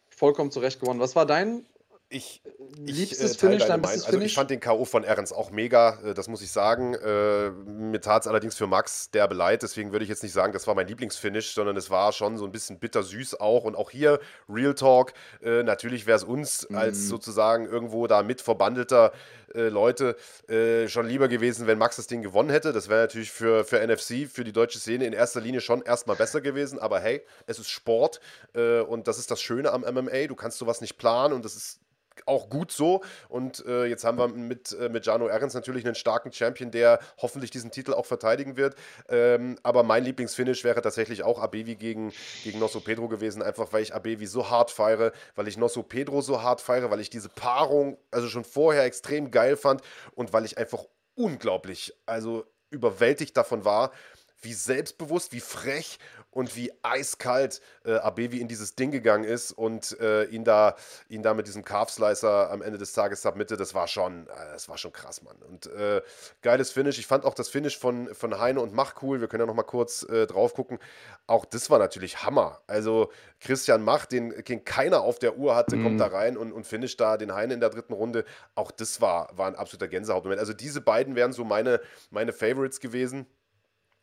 Vollkommen zurecht gewonnen. Was war dein Ich, Liebstes äh, Finish, dein bestes Also ich fand den K.O. von Ehrens auch mega, äh, das muss ich sagen. Äh, mir tat es allerdings für Max derbe leid, deswegen würde ich jetzt nicht sagen, das war mein Lieblingsfinish, sondern es war schon so ein bisschen bittersüß auch. Und auch hier, Real Talk, äh, natürlich wäre es uns mhm. als sozusagen irgendwo da mit verbandelter äh, Leute äh, schon lieber gewesen, wenn Max das Ding gewonnen hätte. Das wäre natürlich für, für NFC, für die deutsche Szene in erster Linie schon erstmal besser gewesen. Aber hey, es ist Sport und das ist das Schöne am MMA. Du kannst sowas nicht planen und das ist auch gut so. Und äh, jetzt haben wir mit, äh, mit Jano Ehrens natürlich einen starken Champion, der hoffentlich diesen Titel auch verteidigen wird. Ähm, aber mein Lieblingsfinish wäre tatsächlich auch Abevi gegen, gegen Nosso Pedro gewesen, einfach weil ich Abevi so hart feiere, weil ich Nosso Pedro so hart feiere, weil ich diese Paarung also schon vorher extrem geil fand und weil ich einfach unglaublich, also überwältigt davon war, wie selbstbewusst, wie frech und wie eiskalt äh, Abevi in dieses Ding gegangen ist und äh, ihn, da, ihn da mit diesem Calf Slicer am Ende des Tages submitte, das war schon, äh, das war schon krass, Mann. Und äh, geiles Finish. Ich fand auch das Finish von, von Heine und Mach cool. Wir können ja noch mal kurz äh, drauf gucken. Auch das war natürlich Hammer. Also Christian Mach, den, den keiner auf der Uhr hatte, mhm. kommt da rein und, und finisht da den Heine in der dritten Runde. Auch das war, war ein absoluter Gänsehautmoment. Also diese beiden wären so meine, meine Favorites gewesen.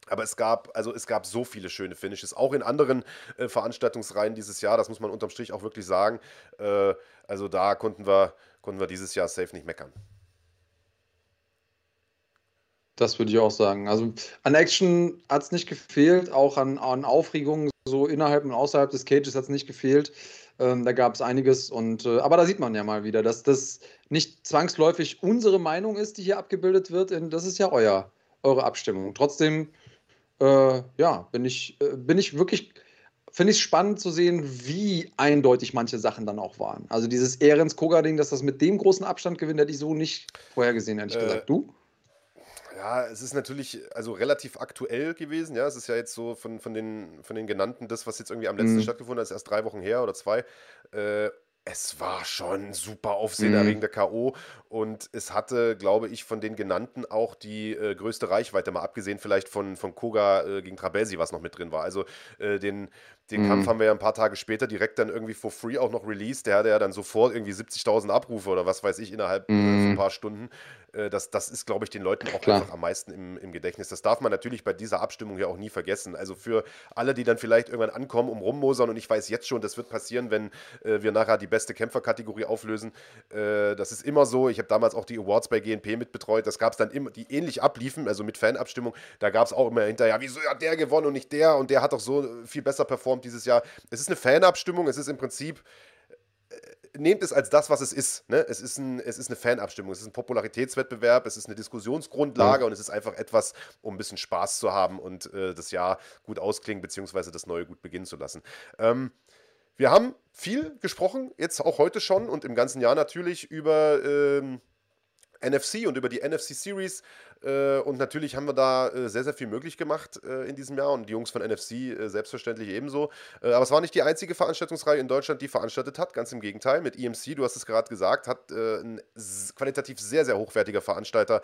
Aber es gab, also es gab so viele schöne Finishes, auch in anderen äh, Veranstaltungsreihen dieses Jahr, das muss man unterm Strich auch wirklich sagen. Äh, also da konnten wir, konnten wir dieses Jahr safe nicht meckern. Das würde ich auch sagen. Also an Action hat es nicht gefehlt, auch an, an Aufregungen so innerhalb und außerhalb des Cages hat es nicht gefehlt. Ähm, da gab es einiges und äh, aber da sieht man ja mal wieder, dass das nicht zwangsläufig unsere Meinung ist, die hier abgebildet wird. Das ist ja euer, eure Abstimmung. Trotzdem äh, ja, bin ich, äh, bin ich wirklich, finde ich spannend zu sehen, wie eindeutig manche Sachen dann auch waren. Also dieses Ehrens-Koga-Ding, dass das mit dem großen Abstand gewinnt, hätte ich so nicht vorhergesehen, ehrlich äh, gesagt. Du? Ja, es ist natürlich also relativ aktuell gewesen. Ja, es ist ja jetzt so von, von, den, von den genannten, das, was jetzt irgendwie am letzten mhm. stattgefunden hat, ist erst drei Wochen her oder zwei. Es war schon super aufsehenerregender mhm. K.O. und es hatte, glaube ich, von den genannten auch die äh, größte Reichweite, mal abgesehen vielleicht von, von Koga äh, gegen Trabelsi, was noch mit drin war. Also äh, den, den mhm. Kampf haben wir ja ein paar Tage später direkt dann irgendwie for free auch noch released. Der hatte ja dann sofort irgendwie 70.000 Abrufe oder was weiß ich innerhalb mhm. von ein paar Stunden. Äh, das, das ist, glaube ich, den Leuten auch Klar. einfach am meisten im, im Gedächtnis. Das darf man natürlich bei dieser Abstimmung ja auch nie vergessen. Also für alle, die dann vielleicht irgendwann ankommen, um rummosern und ich weiß jetzt schon, das wird passieren, wenn äh, wir nachher die beste Kämpferkategorie auflösen. Äh, das ist immer so. Ich habe damals auch die Awards bei GNP mitbetreut. Das gab es dann immer, die ähnlich abliefen, also mit Fanabstimmung. Da gab es auch immer hinterher, wieso hat der gewonnen und nicht der und der hat doch so viel besser performt dieses Jahr. Es ist eine Fanabstimmung. Es ist im Prinzip nehmt es als das, was es ist. Ne? Es, ist ein, es ist eine Fanabstimmung, es ist ein Popularitätswettbewerb, es ist eine Diskussionsgrundlage ja. und es ist einfach etwas, um ein bisschen Spaß zu haben und äh, das Jahr gut ausklingen, beziehungsweise das neue gut beginnen zu lassen. Ähm, wir haben viel gesprochen, jetzt auch heute schon und im ganzen Jahr natürlich über ähm, NFC und über die NFC Series. Äh, und natürlich haben wir da äh, sehr, sehr viel möglich gemacht äh, in diesem Jahr und die Jungs von NFC selbstverständlich ebenso. aber es war nicht die einzige Veranstaltungsreihe in Deutschland, die veranstaltet hat. Ganz im Gegenteil. Mit EMC, du hast es gerade gesagt, hat ein qualitativ sehr, sehr hochwertiger Veranstalter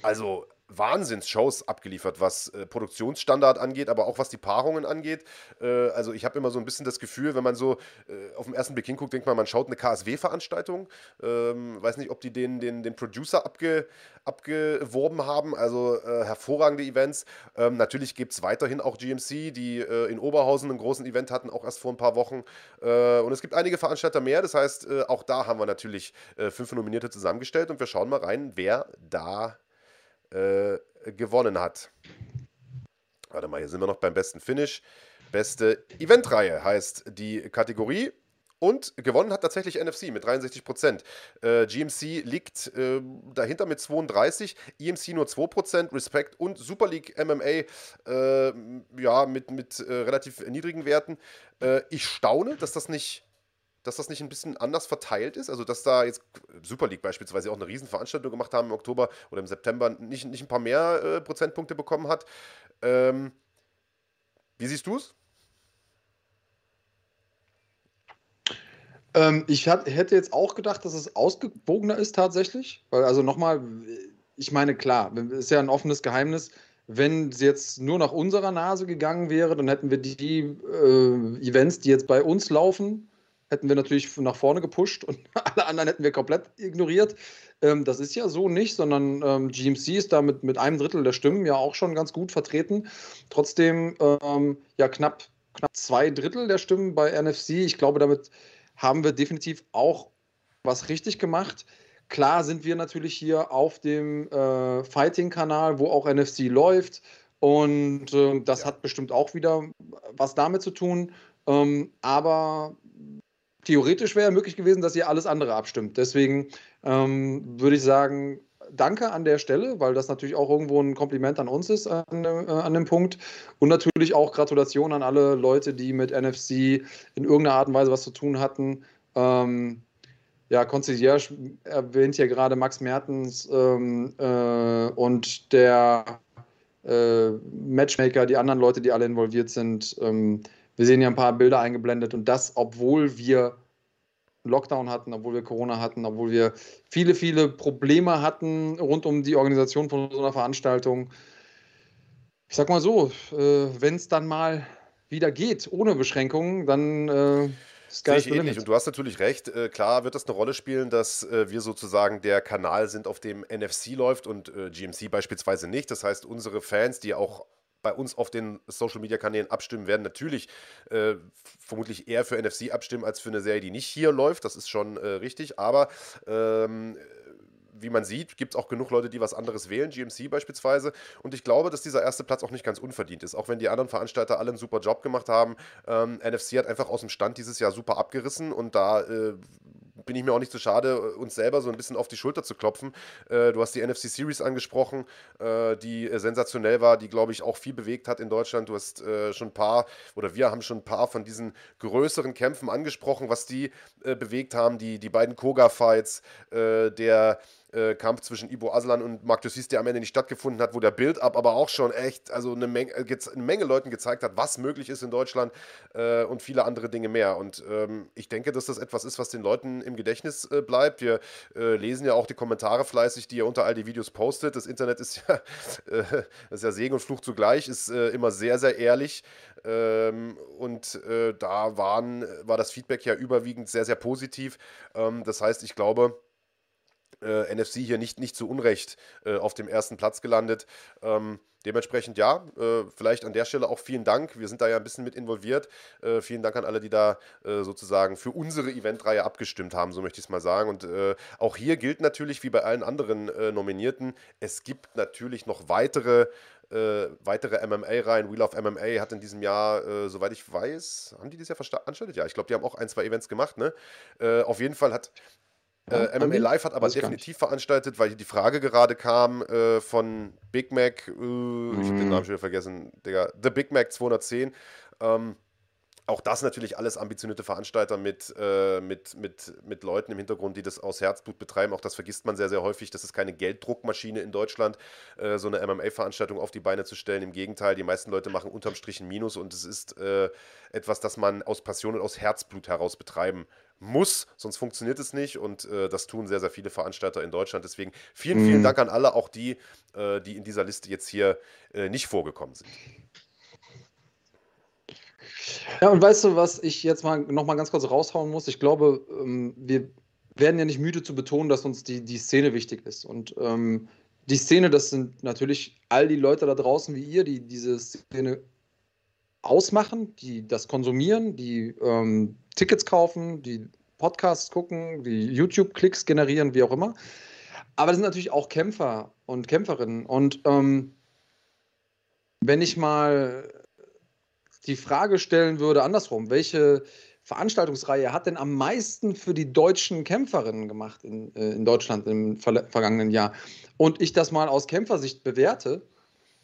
also Wahnsinnsshows abgeliefert, was äh, Produktionsstandard angeht, aber auch was die Paarungen angeht. Äh, also ich habe immer so ein bisschen das Gefühl, wenn man so äh, auf den ersten Blick hinguckt, denkt man, man schaut eine KSW-Veranstaltung. Ähm, weiß nicht, ob die den, den, den Producer abge, abgeworben haben. Also äh, hervorragende Events. Ähm, natürlich gibt es weiterhin auch GMC, die äh, in Oberhausen einen großen Event hatten, auch erst vor ein paar Wochen. Äh, und es gibt einige Veranstalter mehr. Das heißt, auch da haben wir natürlich fünf Nominierte zusammengestellt und wir schauen mal rein, wer da äh, gewonnen hat. Warte mal, hier sind wir noch beim besten Finish. Beste Eventreihe heißt die Kategorie. Und gewonnen hat tatsächlich NFC mit 63% Äh, GMC liegt äh, dahinter mit 32, EMC nur 2% Respect und Super League MMA äh, ja, mit, mit äh, relativ niedrigen Werten. Äh, ich staune, dass das nicht dass das nicht ein bisschen anders verteilt ist? Also, dass da jetzt Super League beispielsweise auch eine Riesenveranstaltung gemacht haben im Oktober oder im September, nicht, nicht ein paar mehr äh, Prozentpunkte bekommen hat. Ähm, wie siehst du es? Ähm, ich hat, hätte jetzt auch gedacht, dass es ausgewogener ist tatsächlich. Weil, also nochmal, ich meine, klar, ist ja ein offenes Geheimnis. Wenn es jetzt nur nach unserer Nase gegangen wäre, dann hätten wir die äh, Events, die jetzt bei uns laufen, hätten wir natürlich nach vorne gepusht und (laughs) alle anderen hätten wir komplett ignoriert. Ähm, das ist ja so nicht, sondern ähm, GMC ist da mit, mit einem Drittel der Stimmen ja auch schon ganz gut vertreten. Trotzdem ähm, ja knapp, knapp zwei Drittel der Stimmen bei NFC. Ich glaube, damit haben wir definitiv auch was richtig gemacht. Klar sind wir natürlich hier auf dem äh, Fighting-Kanal, wo auch NFC läuft. Und äh, das ja. hat bestimmt auch wieder was damit zu tun. Ähm, aber theoretisch wäre möglich gewesen, dass ihr alles andere abstimmt. Deswegen ähm, würde ich sagen, danke an der Stelle, weil das natürlich auch irgendwo ein Kompliment an uns ist an, äh, an dem Punkt. Und natürlich auch Gratulation an alle Leute, die mit NFC in irgendeiner Art und Weise was zu tun hatten. Ähm, ja, Concierge erwähnt ja gerade Max Mertens ähm, äh, und der äh, Matchmaker, die anderen Leute, die alle involviert sind. Ähm, wir sehen ja ein paar Bilder eingeblendet und das, obwohl wir Lockdown hatten, obwohl wir Corona hatten, obwohl wir viele, viele Probleme hatten rund um die Organisation von so einer Veranstaltung. Ich sag mal so, äh, wenn es dann mal wieder geht, ohne Beschränkungen, dann äh, Sehe ich ähnlich. Und du hast natürlich recht. Äh, klar wird das eine Rolle spielen, dass äh, wir sozusagen der Kanal sind, auf dem NFC läuft und äh, GMC beispielsweise nicht. Das heißt, unsere Fans, die auch bei uns auf den Social Media Kanälen abstimmen werden, natürlich äh, vermutlich eher für NFC abstimmen als für eine Serie, die nicht hier läuft. Das ist schon äh, richtig. Aber ähm, wie man sieht, gibt es auch genug Leute, die was anderes wählen, GMC beispielsweise. Und ich glaube, dass dieser erste Platz auch nicht ganz unverdient ist, auch wenn die anderen Veranstalter alle einen super Job gemacht haben. Ähm, NFC hat einfach aus dem Stand dieses Jahr super abgerissen und da äh, bin ich mir auch nicht so schade, uns selber so ein bisschen auf die Schulter zu klopfen. Äh, du hast die NFC Series angesprochen, äh, die äh, sensationell war, die, glaube ich, auch viel bewegt hat in Deutschland. Du hast äh, schon ein paar, oder wir haben schon ein paar von diesen größeren Kämpfen angesprochen, was die äh, bewegt haben. Die, die beiden Koga-Fights, äh, der äh, Kampf zwischen Ibo Aslan und Marc Dussis, der am Ende nicht stattgefunden hat, wo der Build-up aber auch schon echt, also eine Menge, äh, eine Menge Leuten gezeigt hat, was möglich ist in Deutschland äh, und viele andere Dinge mehr. Und ähm, ich denke, dass das etwas ist, was den Leuten im Gedächtnis äh, bleibt. Wir äh, lesen ja auch die Kommentare fleißig, die ihr unter all die Videos postet. Das Internet ist (laughs) ja, äh, ist ja Segen und Fluch zugleich, ist immer sehr, sehr ehrlich. Ähm, und da waren, war das Feedback ja überwiegend sehr, sehr positiv. Ähm, das heißt, ich glaube, äh, NFC hier nicht, nicht zu Unrecht äh, auf dem ersten Platz gelandet. Ähm, dementsprechend ja, äh, vielleicht an der Stelle auch vielen Dank. Wir sind da ja ein bisschen mit involviert. Äh, vielen Dank an alle, die da äh, sozusagen für unsere Eventreihe abgestimmt haben, so möchte ich es mal sagen. Und äh, auch hier gilt natürlich, wie bei allen anderen Nominierten, es gibt natürlich noch weitere äh, weitere MMA-Reihen. Wheel of MMA hat in diesem Jahr, äh, soweit ich weiß, haben die dieses Jahr veranstaltet? Ja, ich glaube, die haben auch ein, zwei Events gemacht. Ne? Äh, auf jeden Fall hat äh, MMA Live hat aber definitiv veranstaltet, weil hier die Frage gerade kam äh, von Big Mac, äh, mm. ich habe den Namen schon wieder vergessen, Digga, The Big Mac 210. Ähm, auch das natürlich alles ambitionierte Veranstalter mit, äh, mit, mit, mit Leuten im Hintergrund, die das aus Herzblut betreiben. Auch das vergisst man sehr, sehr häufig. Das ist keine Gelddruckmaschine in Deutschland, äh, so eine MMA-Veranstaltung auf die Beine zu stellen. Im Gegenteil, die meisten Leute machen unterm Strich ein Minus und es ist äh, etwas, das man aus Passion und aus Herzblut heraus betreiben muss, sonst funktioniert es nicht und äh, das tun sehr, sehr viele Veranstalter in Deutschland. Deswegen vielen, vielen mhm. Dank an alle, auch die, äh, die in dieser Liste jetzt hier äh, nicht vorgekommen sind. Ja, und weißt du, was ich jetzt mal noch mal ganz kurz raushauen muss? Ich glaube, ähm, wir werden ja nicht müde zu betonen, dass uns die, die Szene wichtig ist. Und ähm, die Szene, das sind natürlich all die Leute da draußen wie ihr, die diese Szene ausmachen, die das konsumieren, die ähm, Tickets kaufen, die Podcasts gucken, die YouTube-Klicks generieren, wie auch immer. Aber das sind natürlich auch Kämpfer und Kämpferinnen. Und ähm, wenn ich mal die Frage stellen würde, andersrum, welche Veranstaltungsreihe hat denn am meisten für die deutschen Kämpferinnen gemacht in, äh, in Deutschland im ver vergangenen Jahr? Und ich das mal aus Kämpfersicht bewerte,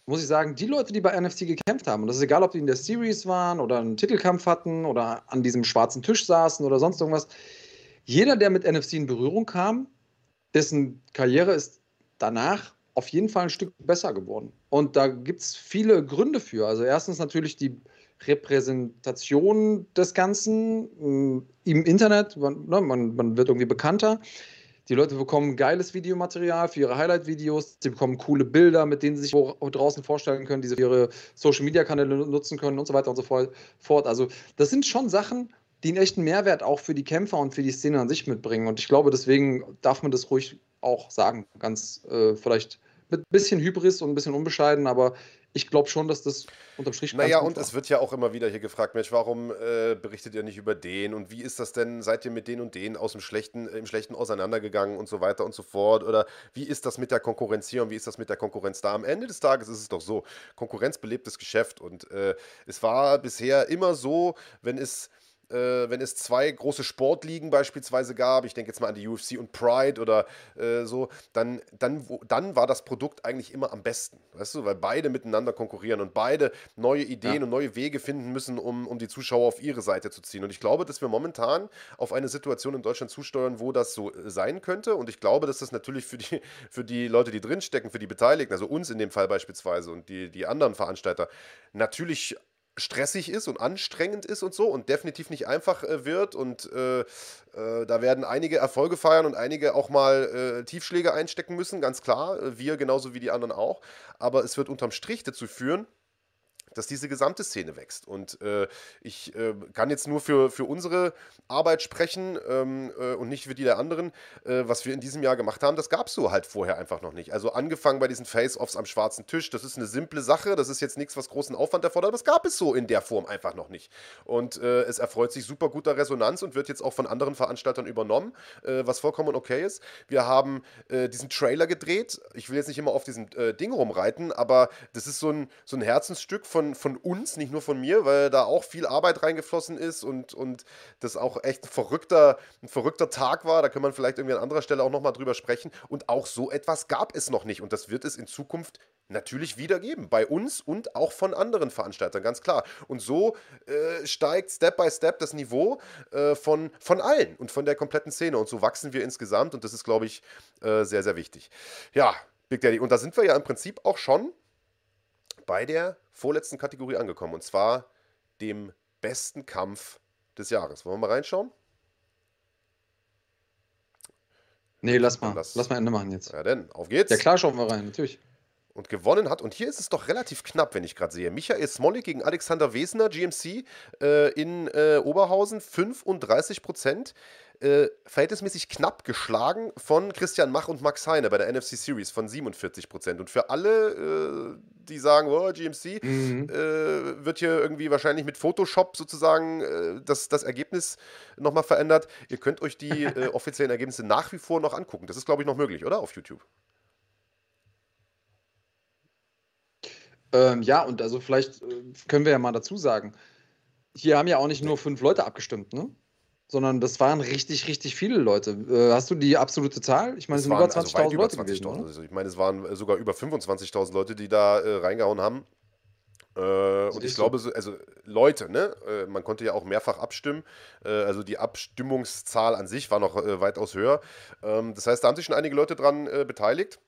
muss ich sagen, die Leute, die bei NFC gekämpft haben, und das ist egal, ob die in der Series waren oder einen Titelkampf hatten oder an diesem schwarzen Tisch saßen oder sonst irgendwas, jeder, der mit NFC in Berührung kam, dessen Karriere ist danach auf jeden Fall ein Stück besser geworden. Und da gibt es viele Gründe für. Also erstens natürlich die Repräsentation des Ganzen mm, im Internet. Man, ne, man, man wird irgendwie bekannter. Die Leute bekommen geiles Videomaterial für ihre Highlight-Videos. Sie bekommen coole Bilder, mit denen sie sich draußen vorstellen können, die sie für ihre Social-Media-Kanäle nutzen können und so weiter und so fort. Also, das sind schon Sachen, die einen echten Mehrwert auch für die Kämpfer und für die Szene an sich mitbringen. Und ich glaube, deswegen darf man das ruhig auch sagen. Ganz äh, vielleicht mit ein bisschen Hybris und ein bisschen unbescheiden, aber ich glaube schon, dass das unterm Strich Naja, und war. es wird ja auch immer wieder hier gefragt, Mensch, warum äh, berichtet ihr nicht über den und wie ist das denn, seid ihr mit den und den aus dem Schlechten, im Schlechten auseinandergegangen und so weiter und so fort oder wie ist das mit der Konkurrenz hier und wie ist das mit der Konkurrenz da? Am Ende des Tages ist es doch so, Konkurrenz belebt das Geschäft und äh, es war bisher immer so, wenn es äh, wenn es zwei große Sportligen beispielsweise gab, ich denke jetzt mal an die UFC und Pride oder äh, so, dann, dann, dann war das Produkt eigentlich immer am besten, weißt du, weil beide miteinander konkurrieren und beide neue Ideen ja. und neue Wege finden müssen, um, um die Zuschauer auf ihre Seite zu ziehen. Und ich glaube, dass wir momentan auf eine Situation in Deutschland zusteuern, wo das so äh, sein könnte. Und ich glaube, dass das natürlich für die, (laughs) für die Leute, die drinstecken, für die Beteiligten, also uns in dem Fall beispielsweise und die, die anderen Veranstalter, natürlich stressig ist und anstrengend ist und so und definitiv nicht einfach äh, wird. Und äh, äh, da werden einige Erfolge feiern und einige auch mal äh, Tiefschläge einstecken müssen, ganz klar. Äh, wir genauso wie die anderen auch. Aber es wird unterm Strich dazu führen, dass diese gesamte Szene wächst. Und äh, ich äh, kann jetzt nur für, für unsere Arbeit sprechen ähm, äh, und nicht für die der anderen. Äh, was wir in diesem Jahr gemacht haben, das gab es so halt vorher einfach noch nicht. Also angefangen bei diesen Face-Offs am schwarzen Tisch, das ist eine simple Sache, das ist jetzt nichts, was großen Aufwand erfordert, aber das gab es so in der Form einfach noch nicht. Und äh, es erfreut sich super guter Resonanz und wird jetzt auch von anderen Veranstaltern übernommen, äh, was vollkommen okay ist. Wir haben diesen Trailer gedreht. Ich will jetzt nicht immer auf diesem Ding rumreiten, aber das ist so ein, so ein Herzensstück von von, von uns, nicht nur von mir, weil da auch viel Arbeit reingeflossen ist und, und das auch echt ein verrückter, ein verrückter Tag war. Da kann man vielleicht irgendwie an anderer Stelle auch nochmal drüber sprechen. Und auch so etwas gab es noch nicht. Und das wird es in Zukunft natürlich wieder geben. Bei uns und auch von anderen Veranstaltern, ganz klar. Und so äh, steigt Step by Step das Niveau äh, von, von allen und von der kompletten Szene. Und so wachsen wir insgesamt. Und das ist, glaube ich, äh, sehr, sehr wichtig. Ja, Big Daddy. Und da sind wir ja im Prinzip auch schon bei der vorletzten Kategorie angekommen. Und zwar dem besten Kampf des Jahres. Wollen wir mal reinschauen? Nee, lass mal. Lass, lass mal Ende machen jetzt. Ja, denn, auf geht's. Ja, klar, schauen wir rein, natürlich. Und gewonnen hat, und hier ist es doch relativ knapp, wenn ich gerade sehe. Michael Smolik gegen Alexander Wesner, GMC äh, in äh, Oberhausen, 35 Prozent äh, verhältnismäßig knapp geschlagen von Christian Mach und Max Heine bei der NFC Series von 47 Prozent. Und für alle, äh, die sagen, oh, GMC, mhm. äh, wird hier irgendwie wahrscheinlich mit Photoshop sozusagen äh, das, das Ergebnis nochmal verändert. Ihr könnt euch die (laughs) äh, offiziellen Ergebnisse nach wie vor noch angucken. Das ist, glaube ich, noch möglich, oder? Auf YouTube. Ähm, ja, und also vielleicht äh, können wir ja mal dazu sagen, hier haben ja auch nicht nur fünf Leute abgestimmt, ne? Sondern das waren richtig, richtig viele Leute. Äh, hast du die absolute Zahl? Ich meine, es sind über 20.000 also Leute 20 gewesen. Also ich meine, es waren äh, sogar über 25.000 Leute, die da äh, reingehauen haben. Äh, und ich glaube, so, also Leute, ne? Äh, man konnte ja auch mehrfach abstimmen. Äh, also die Abstimmungszahl an sich war noch weitaus höher. Ähm, das heißt, da haben sich schon einige Leute dran beteiligt.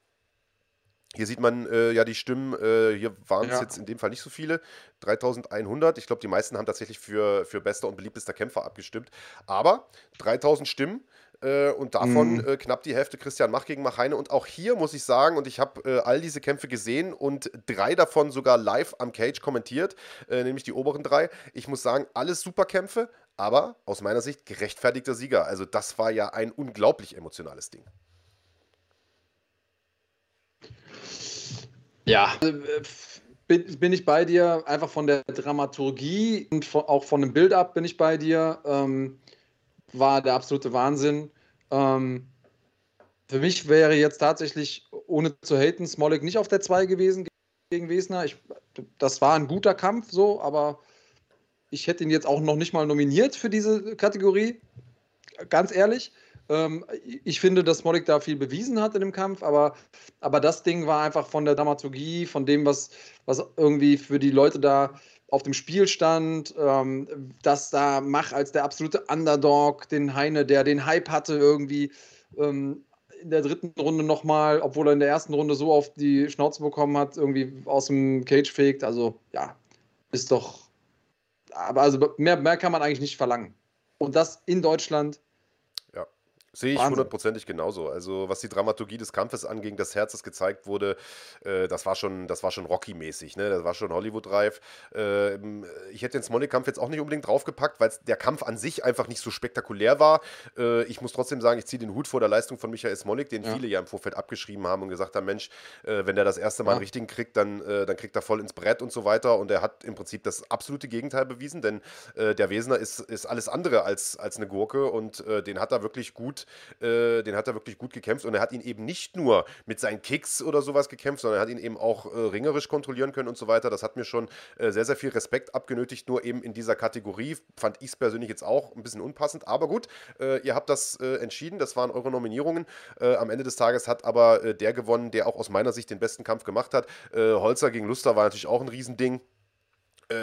Hier sieht man äh, ja die Stimmen, äh, hier waren es ja. jetzt in dem Fall nicht so viele, 3100. Ich glaube, die meisten haben tatsächlich für, für bester und beliebtester Kämpfer abgestimmt. Aber 3000 Stimmen äh, und davon mhm. Äh, knapp die Hälfte Christian Mach gegen Machheine. Und auch hier muss ich sagen, und ich habe äh, all diese Kämpfe gesehen und drei davon sogar live am Cage kommentiert, äh, nämlich die oberen drei. Ich muss sagen, alles super Kämpfe, aber aus meiner Sicht gerechtfertigter Sieger. Also das war ja ein unglaublich emotionales Ding. Ja. Also, äh, bin, bin, ich bei dir, einfach von der Dramaturgie und von, auch von dem Build-up bin ich bei dir. Ähm, war der absolute Wahnsinn. Ähm, für mich wäre jetzt tatsächlich, ohne zu haten, Smolik nicht auf der 2 gewesen gegen Wesner. Ich, das war ein guter Kampf, so, aber ich hätte ihn jetzt auch noch nicht mal nominiert für diese Kategorie. Ganz ehrlich. Ähm, ich finde, dass Smolik da viel bewiesen hat in dem Kampf, aber, aber das Ding war einfach von der Dramaturgie, von dem, was, was irgendwie für die Leute da auf dem Spiel stand, ähm, dass da Mach als der absolute Underdog, den Heine, der den Hype hatte, irgendwie ähm, in der dritten Runde nochmal, obwohl er in der ersten Runde so auf die Schnauze bekommen hat, irgendwie aus dem Cage fegt. Also ja, ist doch. Aber also mehr, mehr kann man eigentlich nicht verlangen. Und das in Deutschland Sehe ich hundertprozentig genauso. Also, was die Dramaturgie des Kampfes anging, das Herz, das gezeigt wurde, äh, das war schon, das war schon Rocky-mäßig, ne? Das war schon Hollywood-reif. Ähm, ich hätte den Smolik-Kampf jetzt auch nicht unbedingt draufgepackt, weil der Kampf an sich einfach nicht so spektakulär war. Äh, ich muss trotzdem sagen, ich ziehe den Hut vor der Leistung von Michael Smolik, den ja. viele ja im Vorfeld abgeschrieben haben und gesagt haben: Mensch, äh, wenn der das erste Mal ja. einen richtigen kriegt, dann, äh, dann kriegt er voll ins Brett und so weiter. Und er hat im Prinzip das absolute Gegenteil bewiesen, denn äh, der Wesener ist, ist alles andere als, als eine Gurke und äh, den hat er wirklich gut äh, den hat er wirklich gut gekämpft und er hat ihn eben nicht nur mit seinen Kicks oder sowas gekämpft, sondern er hat ihn eben auch äh, ringerisch kontrollieren können und so weiter. Das hat mir schon äh, sehr, sehr viel Respekt abgenötigt, nur eben in dieser Kategorie fand ich es persönlich jetzt auch ein bisschen unpassend, aber gut, äh, ihr habt das äh, entschieden, das waren eure Nominierungen. Äh, am Ende des Tages hat aber der gewonnen, der auch aus meiner Sicht den besten Kampf gemacht hat. Holzer gegen Luster war natürlich auch ein Riesending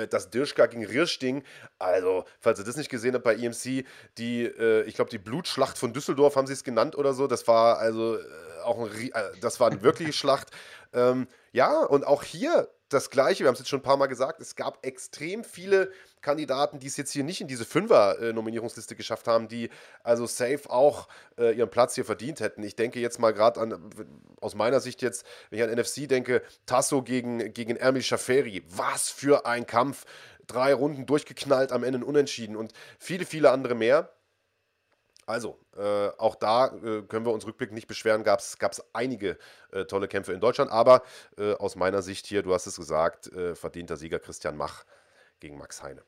das Dirschka gegen Rirsch-Ding, also, falls ihr das nicht gesehen habt bei EMC, die, äh, ich glaube, die Blutschlacht von Düsseldorf haben sie es genannt oder so. Das war also äh, auch ein, äh, das war eine wirkliche (laughs) Schlacht. Ähm, ja, und auch hier das Gleiche, wir haben es jetzt schon ein paar Mal gesagt, es gab extrem viele Kandidaten, die es jetzt hier nicht in diese Fünfer-Nominierungsliste geschafft haben, die also safe auch äh, ihren Platz hier verdient hätten. Ich denke jetzt mal gerade an, aus meiner Sicht jetzt, wenn ich an NFC denke, Tasso gegen, gegen Ermil Schaferi. Was für ein Kampf! Drei Runden durchgeknallt, am Ende unentschieden und viele, viele andere mehr. Also, äh, auch da äh, können wir uns rückblickend nicht beschweren, gab es einige äh, tolle Kämpfe in Deutschland, aber äh, aus meiner Sicht hier, du hast es gesagt, äh, verdienter Sieger Christian Mach gegen Max Heine.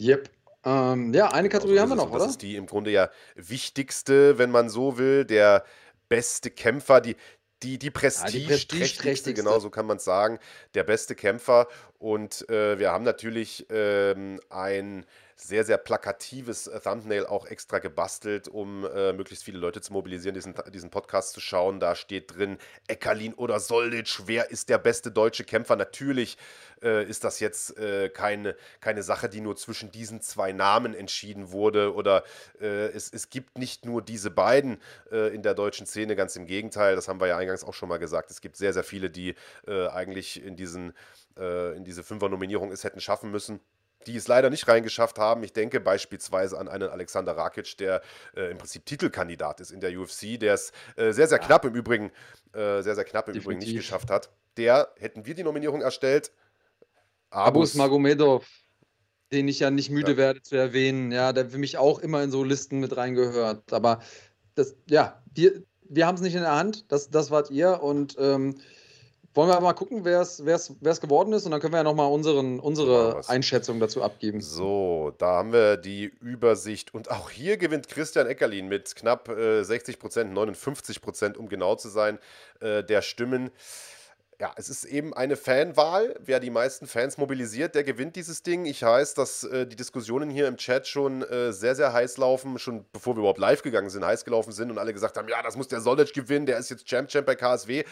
Yep. Ähm, ja, eine Kategorie also, haben wir noch, das oder? Das ist die im Grunde ja wichtigste, wenn man so will, der beste Kämpfer, die, die, die prestigeträchtigste, genau so kann man es sagen, der beste Kämpfer. Und äh, wir haben natürlich ähm, ein sehr, sehr plakatives Thumbnail auch extra gebastelt, um äh, möglichst viele Leute zu mobilisieren, diesen, diesen Podcast zu schauen. Da steht drin, Eckerlin oder Soldic, wer ist der beste deutsche Kämpfer? Natürlich äh, ist das jetzt äh, keine, keine Sache, die nur zwischen diesen zwei Namen entschieden wurde oder äh, es, es gibt nicht nur diese beiden äh, in der deutschen Szene, ganz im Gegenteil, das haben wir ja eingangs auch schon mal gesagt. Es gibt sehr, sehr viele, die äh, eigentlich in, diesen, in diese Fünfer-Nominierung es hätten schaffen müssen die es leider nicht reingeschafft haben. Ich denke beispielsweise an einen Alexander Rakic, der äh, im Prinzip Titelkandidat ist in der UFC, der es äh, sehr, sehr knapp im Übrigen, äh, sehr, sehr knapp im Definitiv. Übrigen nicht geschafft hat. Der hätten wir die Nominierung erstellt. Abus, Abus Magomedov, den ich ja nicht müde ja. werde zu erwähnen, ja, der für mich auch immer in so Listen mit reingehört. Aber das, ja, wir, wir haben es nicht in der Hand, das, das wart ihr und ähm, wollen wir mal gucken, wer es geworden ist und dann können wir ja nochmal unsere Einschätzung dazu abgeben. So, da haben wir die Übersicht und auch hier gewinnt Christian Eckerlin mit knapp äh, 60 Prozent, 59 Prozent, um genau zu sein, äh, der Stimmen. Ja, es ist eben eine Fanwahl. Wer die meisten Fans mobilisiert, der gewinnt dieses Ding. Ich weiß, dass äh, die Diskussionen hier im Chat schon äh, sehr, sehr heiß laufen, schon bevor wir überhaupt live gegangen sind, heiß gelaufen sind und alle gesagt haben, ja, das muss der Solic gewinnen, der ist jetzt Champ Champ bei KSW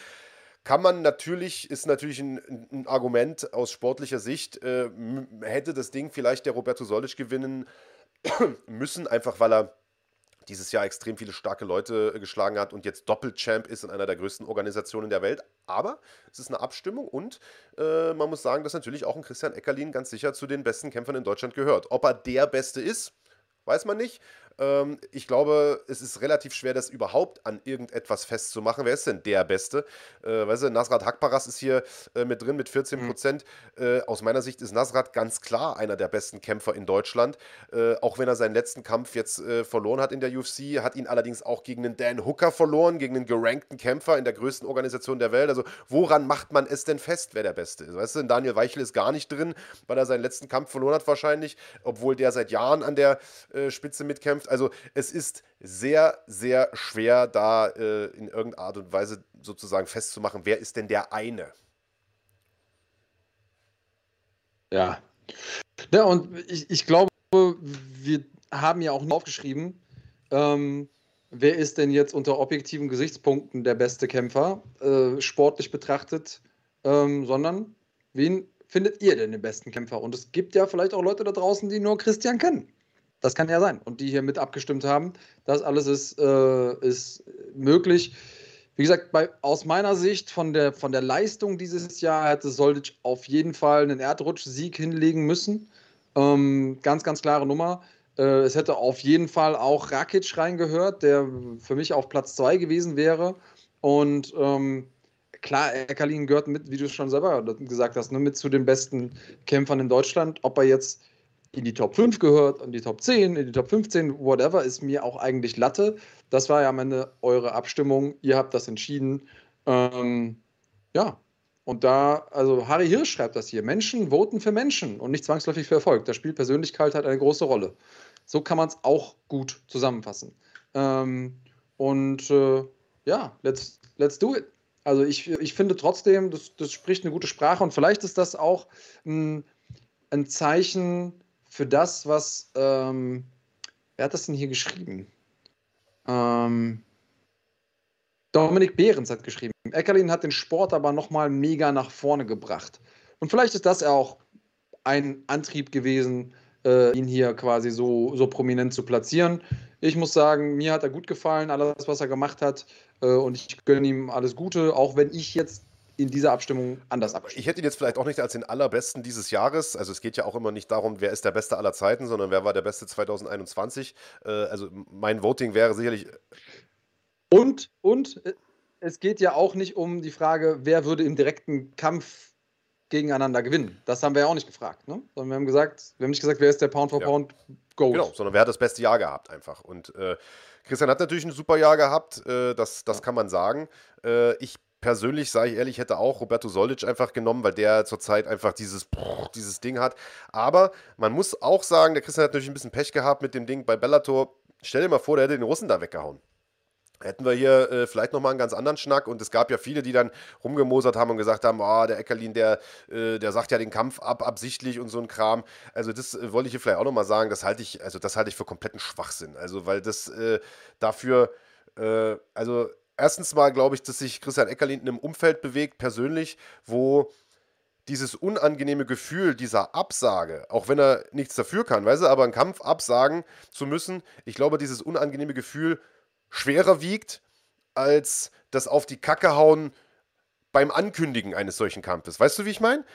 kann man natürlich, ist natürlich ein, ein Argument aus sportlicher Sicht, äh, hätte das Ding vielleicht der Roberto Solic gewinnen (coughs) müssen, einfach weil er dieses Jahr extrem viele starke Leute äh, geschlagen hat und jetzt Doppelchamp ist in einer der größten Organisationen der Welt. Aber es ist eine Abstimmung und äh, man muss sagen, dass natürlich auch ein Christian Eckerlin ganz sicher zu den besten Kämpfern in Deutschland gehört. Ob er der Beste ist, weiß man nicht. Ähm, ich glaube, es ist relativ schwer, das überhaupt an irgendetwas festzumachen. Wer ist denn der Beste? Äh, weißt du, Nasrat Hakparas ist hier äh, mit drin mit 14 mhm. Prozent. Mhm. Äh, aus meiner Sicht ist Nasrat ganz klar einer der besten Kämpfer in Deutschland. Äh, auch wenn er seinen letzten Kampf jetzt äh, verloren hat in der UFC, hat ihn allerdings auch gegen einen Dan Hooker verloren, gegen einen gerankten Kämpfer in der größten Organisation der Welt. Also, woran macht man es denn fest, wer der Beste ist? Weißt du, Daniel Weichel ist gar nicht drin, weil er seinen letzten Kampf verloren hat, wahrscheinlich, obwohl der seit Jahren an der äh, Spitze mitkämpft. Zukunft. Also es ist sehr, sehr schwer, da äh, in irgendeiner Art und Weise sozusagen festzumachen, wer ist denn der eine. Ja. Ja, und ich, ich glaube, wir haben ja auch nur aufgeschrieben, ähm, wer ist denn jetzt unter objektiven Gesichtspunkten der beste Kämpfer, äh, sportlich betrachtet, ähm, sondern wen findet ihr denn den besten Kämpfer? Und es gibt ja vielleicht auch Leute da draußen, die nur Christian kennen. Das kann ja sein. Und die hier mit abgestimmt haben. Das alles ist, äh, ist möglich. Wie gesagt, bei, aus meiner Sicht von der, von der Leistung dieses Jahr hätte Soldic auf jeden Fall einen Erdrutsch-Sieg hinlegen müssen. Ähm, ganz, ganz klare Nummer. Äh, es hätte auf jeden Fall auch Rakic reingehört, der für mich auf Platz 2 gewesen wäre. Und ähm, klar, Eckerlin gehört mit, wie du schon selber gesagt hast, ne, mit zu den besten Kämpfern in Deutschland. Ob er jetzt in die Top 5 gehört, in die Top 10, in die Top 15, whatever, ist mir auch eigentlich Latte. Das war ja am Ende eure Abstimmung. Ihr habt das entschieden. Ähm, ja, und da, also Harry Hirsch schreibt das hier: Menschen voten für Menschen und nicht zwangsläufig für Erfolg. Da spielt Persönlichkeit halt eine große Rolle. So kann man es auch gut zusammenfassen. Ähm, und äh, ja, let's, let's do it. Also ich, ich finde trotzdem, das, das spricht eine gute Sprache und vielleicht ist das auch ein, ein Zeichen für das, was, ähm, wer hat das denn hier geschrieben? Ähm, Dominik Behrens hat geschrieben, Eckerlin hat den Sport aber nochmal mega nach vorne gebracht. Und vielleicht ist das auch ein Antrieb gewesen, äh, ihn hier quasi so, so prominent zu platzieren. Ich muss sagen, mir hat er gut gefallen, alles, was er gemacht hat. Äh, und ich gönne ihm alles Gute, auch wenn ich jetzt in dieser Abstimmung anders abstimmen. Ich hätte ihn jetzt vielleicht auch nicht als den allerbesten dieses Jahres. Also es geht ja auch immer nicht darum, wer ist der Beste aller Zeiten, sondern wer war der Beste 2021. Äh, also mein Voting wäre sicherlich. Und, und äh, es geht ja auch nicht um die Frage, wer würde im direkten Kampf gegeneinander gewinnen. Das haben wir ja auch nicht gefragt. Ne? Sondern wir haben gesagt, wir haben nicht gesagt, wer ist der Pound for ja. Pound Gold. Genau, sondern wer hat das beste Jahr gehabt einfach. Und äh, Christian hat natürlich ein super Jahr gehabt, äh, das, das ja. kann man sagen. Äh, ich persönlich, sage ich ehrlich, hätte auch Roberto Solic einfach genommen, weil der zurzeit einfach dieses, dieses Ding hat. Aber man muss auch sagen, der Christian hat natürlich ein bisschen Pech gehabt mit dem Ding bei Bellator. Stell dir mal vor, der hätte den Russen da weggehauen hätten wir hier äh, vielleicht nochmal einen ganz anderen Schnack. Und es gab ja viele, die dann rumgemosert haben und gesagt haben, oh, der Eckerlin, der, äh, der sagt ja den Kampf ab, absichtlich und so ein Kram. Also das äh, wollte ich hier vielleicht auch nochmal sagen, das halte ich, also das halte ich für kompletten Schwachsinn. Also weil das äh, dafür, äh, also erstens mal glaube ich, dass sich Christian Eckerlin in einem Umfeld bewegt, persönlich, wo dieses unangenehme Gefühl dieser Absage, auch wenn er nichts dafür kann, weißt du, aber einen Kampf absagen zu müssen, ich glaube, dieses unangenehme Gefühl schwerer wiegt als das auf die Kacke hauen beim Ankündigen eines solchen Kampfes. Weißt du, wie ich meine?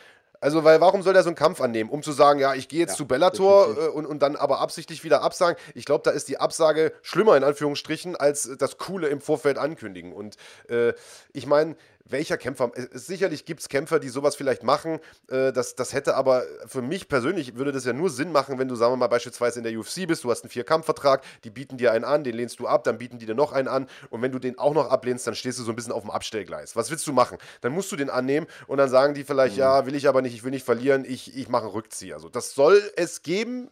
Also, weil warum soll er so einen Kampf annehmen? Um zu sagen, ja, ich gehe jetzt ja, zu Bellator äh, und, und dann aber absichtlich wieder absagen. Ich glaube, da ist die Absage schlimmer in Anführungsstrichen als das Coole im Vorfeld ankündigen. Und äh, ich meine, welcher Kämpfer. sicherlich gibt es Kämpfer, die sowas vielleicht machen. Äh, das, das hätte aber für mich persönlich würde das ja nur Sinn machen, wenn du, sagen wir mal, beispielsweise in der UFC bist, du hast einen Vier-Kampf-Vertrag, die bieten dir einen an, den lehnst du ab, dann bieten die dir noch einen an und wenn du den auch noch ablehnst, dann stehst du so ein bisschen auf dem Abstellgleis. Was willst du machen? Dann musst du den annehmen und dann sagen die vielleicht, mhm. ja, will ich aber nicht, ich will nicht verlieren, ich, ich mache einen Rückzieher. Also das soll es geben,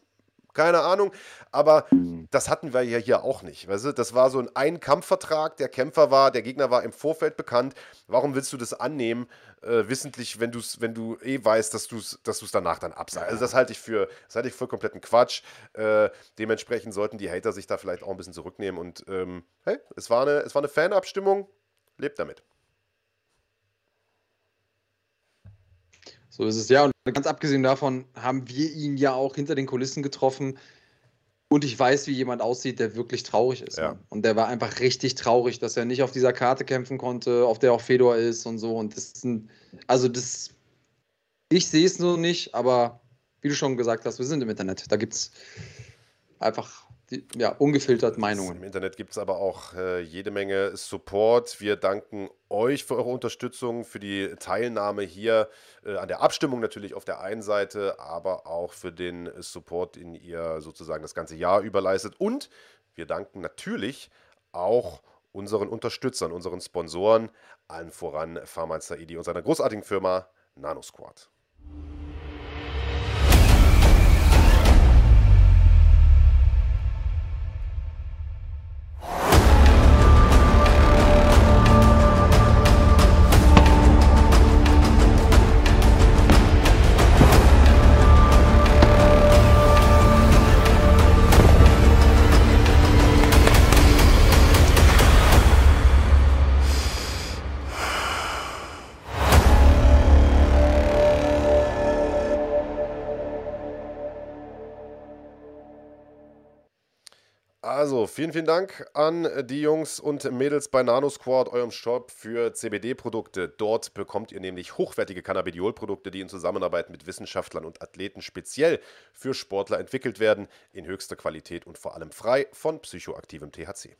keine Ahnung. Aber mhm. das hatten wir ja hier auch nicht. Weißt du? Das war so ein Ein-Kampfvertrag. Der Kämpfer war, der Gegner war im Vorfeld bekannt. Warum willst du das annehmen, äh, wissentlich, wenn, du's, wenn du eh weißt, dass du es dass danach dann absagst? Also das halte ich für, das halte ich für kompletten Quatsch. Äh, dementsprechend sollten die Hater sich da vielleicht auch ein bisschen zurücknehmen. Und ähm, hey, es war eine, es war eine Fanabstimmung. Lebt damit. So ist es ja. Und ganz abgesehen davon haben wir ihn ja auch hinter den Kulissen getroffen. Und ich weiß, wie jemand aussieht, der wirklich traurig ist. Ja. Und der war einfach richtig traurig, dass er nicht auf dieser Karte kämpfen konnte, auf der auch Fedor ist und so. Und das sind, also das, ich sehe es nur nicht, aber wie du schon gesagt hast, wir sind im Internet. Da gibt es einfach die, ja, ungefiltert Meinungen. Im Internet gibt es aber auch äh, jede Menge Support. Wir danken euch für eure Unterstützung, für die Teilnahme hier äh, an der Abstimmung natürlich auf der einen Seite, aber auch für den Support, den ihr sozusagen das ganze Jahr über leistet. Und wir danken natürlich auch unseren Unterstützern, unseren Sponsoren, allen voran Pharmaster ID und seiner großartigen Firma NanoSquad. Vielen, vielen Dank an die Jungs und Mädels bei NanoSquad, eurem Shop für CBD-Produkte. Dort bekommt ihr nämlich hochwertige Cannabidiol-Produkte, die in Zusammenarbeit mit Wissenschaftlern und Athleten speziell für Sportler entwickelt werden, in höchster Qualität und vor allem frei von psychoaktivem THC.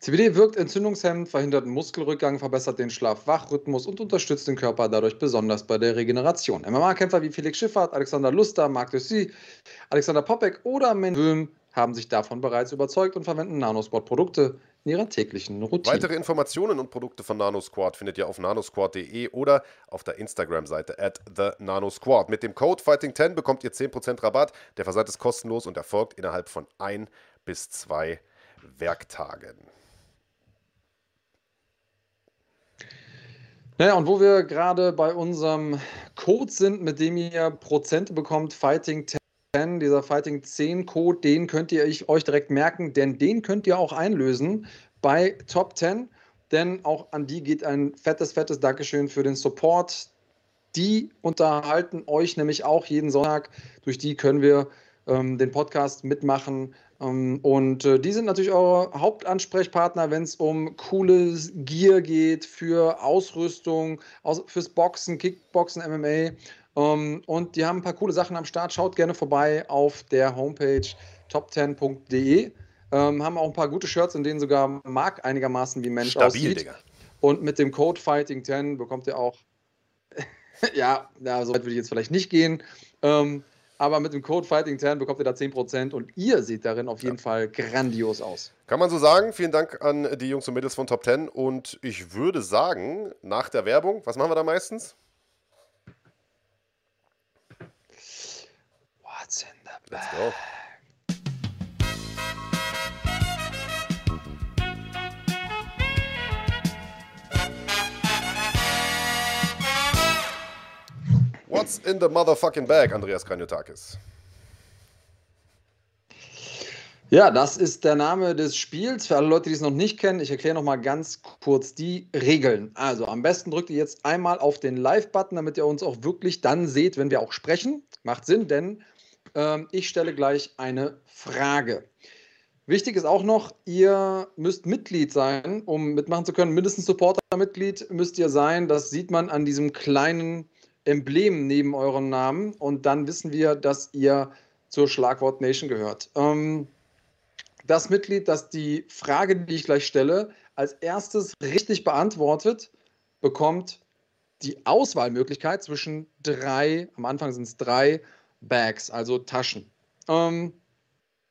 CBD wirkt entzündungshemmend, verhindert Muskelrückgang, verbessert den Schlaf-Wach-Rhythmus und unterstützt den Körper dadurch besonders bei der Regeneration. MMA-Kämpfer wie Felix Schiffert, Alexander Luster, Marc Dussy, Alexander Popek oder Men Böhm haben sich davon bereits überzeugt und verwenden Nanosport-Produkte in ihrer täglichen Routine. Weitere Informationen und Produkte von NanoSquad findet ihr auf nanosquad.de oder auf der Instagram-Seite at thenanosquad. Mit dem Code Fighting10 bekommt ihr 10% Rabatt. Der Versand ist kostenlos und erfolgt innerhalb von ein bis zwei Werktagen. Naja, und wo wir gerade bei unserem Code sind, mit dem ihr Prozente bekommt, Fighting 10, dieser Fighting 10 Code, den könnt ihr euch direkt merken, denn den könnt ihr auch einlösen bei Top 10. Denn auch an die geht ein fettes, fettes Dankeschön für den Support. Die unterhalten euch nämlich auch jeden Sonntag. Durch die können wir ähm, den Podcast mitmachen und äh, die sind natürlich eure Hauptansprechpartner, wenn es um cooles Gear geht für Ausrüstung, fürs Boxen, Kickboxen, MMA. Ähm, und die haben ein paar coole Sachen am Start. Schaut gerne vorbei auf der Homepage top10.de. Ähm, haben auch ein paar gute Shirts, in denen sogar Mark einigermaßen wie Mensch Stabil, aussieht. Digga. Und mit dem Code Fighting10 bekommt ihr auch. (laughs) ja, ja, so weit würde ich jetzt vielleicht nicht gehen. Ähm, aber mit dem Code Fighting10 bekommt ihr da 10% und ihr seht darin auf jeden ja. Fall grandios aus. Kann man so sagen. Vielen Dank an die Jungs und Mädels von Top 10 und ich würde sagen, nach der Werbung, was machen wir da meistens? What's in the bag? Let's go. What's in the motherfucking bag, Andreas Kranjotakis? Ja, das ist der Name des Spiels. Für alle Leute, die es noch nicht kennen, ich erkläre noch mal ganz kurz die Regeln. Also am besten drückt ihr jetzt einmal auf den Live-Button, damit ihr uns auch wirklich dann seht, wenn wir auch sprechen. Macht Sinn, denn ähm, ich stelle gleich eine Frage. Wichtig ist auch noch, ihr müsst Mitglied sein, um mitmachen zu können. Mindestens Supporter-Mitglied müsst ihr sein. Das sieht man an diesem kleinen Emblem neben eurem Namen und dann wissen wir, dass ihr zur Schlagwort Nation gehört. Ähm, das Mitglied, das die Frage, die ich gleich stelle, als erstes richtig beantwortet, bekommt die Auswahlmöglichkeit zwischen drei, am Anfang sind es drei Bags, also Taschen. Ähm,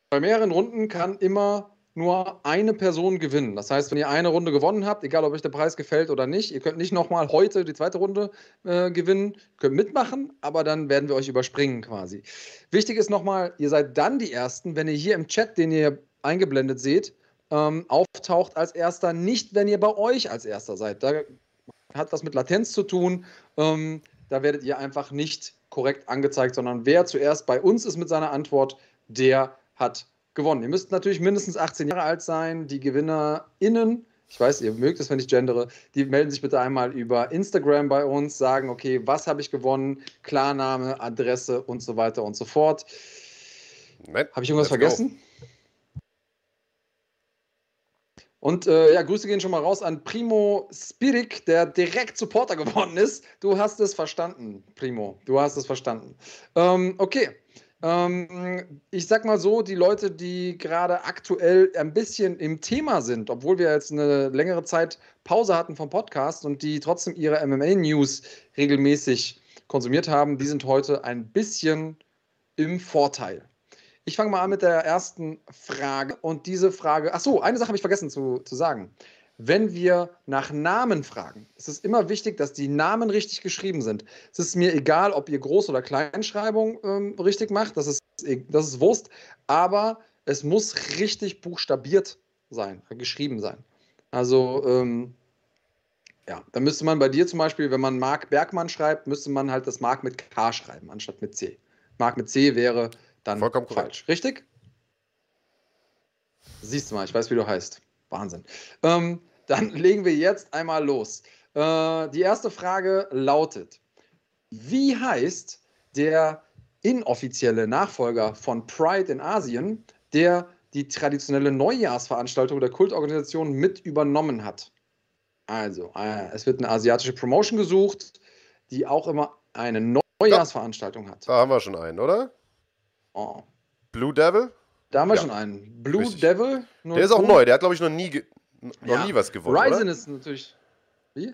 bei mehreren Runden kann immer nur eine Person gewinnen. Das heißt, wenn ihr eine Runde gewonnen habt, egal ob euch der Preis gefällt oder nicht, ihr könnt nicht nochmal heute die zweite Runde äh, gewinnen, könnt mitmachen, aber dann werden wir euch überspringen quasi. Wichtig ist nochmal, ihr seid dann die Ersten, wenn ihr hier im Chat, den ihr eingeblendet seht, ähm, auftaucht als Erster, nicht wenn ihr bei euch als Erster seid. Da hat was mit Latenz zu tun. Ähm, da werdet ihr einfach nicht korrekt angezeigt, sondern wer zuerst bei uns ist mit seiner Antwort, der hat gewonnen. Ihr müsst natürlich mindestens 18 Jahre alt sein. Die GewinnerInnen, ich weiß, ihr mögt es, wenn ich gendere, die melden sich bitte einmal über Instagram bei uns, sagen, okay, was habe ich gewonnen, Klarname, Adresse und so weiter und so fort. Habe ich irgendwas vergessen? Und äh, ja, Grüße gehen schon mal raus an Primo Spirik, der direkt Supporter geworden ist. Du hast es verstanden, Primo. Du hast es verstanden. Ähm, okay. Ähm, ich sag mal so, die Leute, die gerade aktuell ein bisschen im Thema sind, obwohl wir jetzt eine längere Zeit Pause hatten vom Podcast und die trotzdem ihre MMA-News regelmäßig konsumiert haben, die sind heute ein bisschen im Vorteil. Ich fange mal an mit der ersten Frage und diese Frage, ach so, eine Sache habe ich vergessen zu, zu sagen wenn wir nach Namen fragen, ist es immer wichtig, dass die Namen richtig geschrieben sind. Es ist mir egal, ob ihr Groß- oder Kleinschreibung ähm, richtig macht, das ist, das ist Wurst, aber es muss richtig buchstabiert sein, geschrieben sein. Also, ähm, ja, da müsste man bei dir zum Beispiel, wenn man Marc Bergmann schreibt, müsste man halt das Marc mit K schreiben, anstatt mit C. Marc mit C wäre dann Vollkommen falsch. Korrekt. Richtig? Siehst du mal, ich weiß, wie du heißt. Wahnsinn. Ähm, dann (laughs) legen wir jetzt einmal los. Äh, die erste Frage lautet: Wie heißt der inoffizielle Nachfolger von Pride in Asien, der die traditionelle Neujahrsveranstaltung der Kultorganisation mit übernommen hat. Also, äh, es wird eine asiatische Promotion gesucht, die auch immer eine Neujahrsveranstaltung hat. Da haben wir schon einen, oder? Oh. Blue Devil? Da haben wir Ja. schon einen. Blue Richtig. Devil. Der ist auch neu, der hat, glaube ich, noch nie, noch Ja. nie was gewonnen. Ryzen oder? ist natürlich. Wie?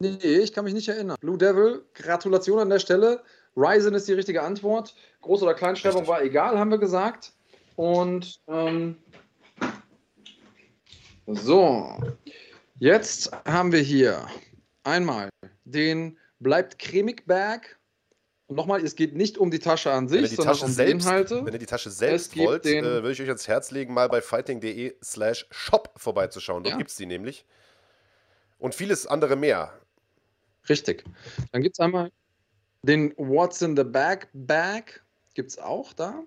Nee, ich kann mich nicht erinnern. Blue Devil, Gratulation an der Stelle. Ryzen ist die richtige Antwort. Groß- oder Kleinschreibung Richtig. war egal, haben wir gesagt. Und ähm, so, jetzt haben wir hier einmal den bleibt cremig Bag. Und nochmal, es geht nicht um die Tasche an sich, die sondern Tasche um die selbst, Inhalte. wenn ihr die Tasche selbst wollt, äh, würde ich euch ans Herz legen, mal bei fighting.de slash shop vorbeizuschauen. Dort Ja. gibt es die nämlich. Und vieles andere mehr. Richtig. Dann gibt es einmal den What's in the Bag Bag. Gibt es auch da.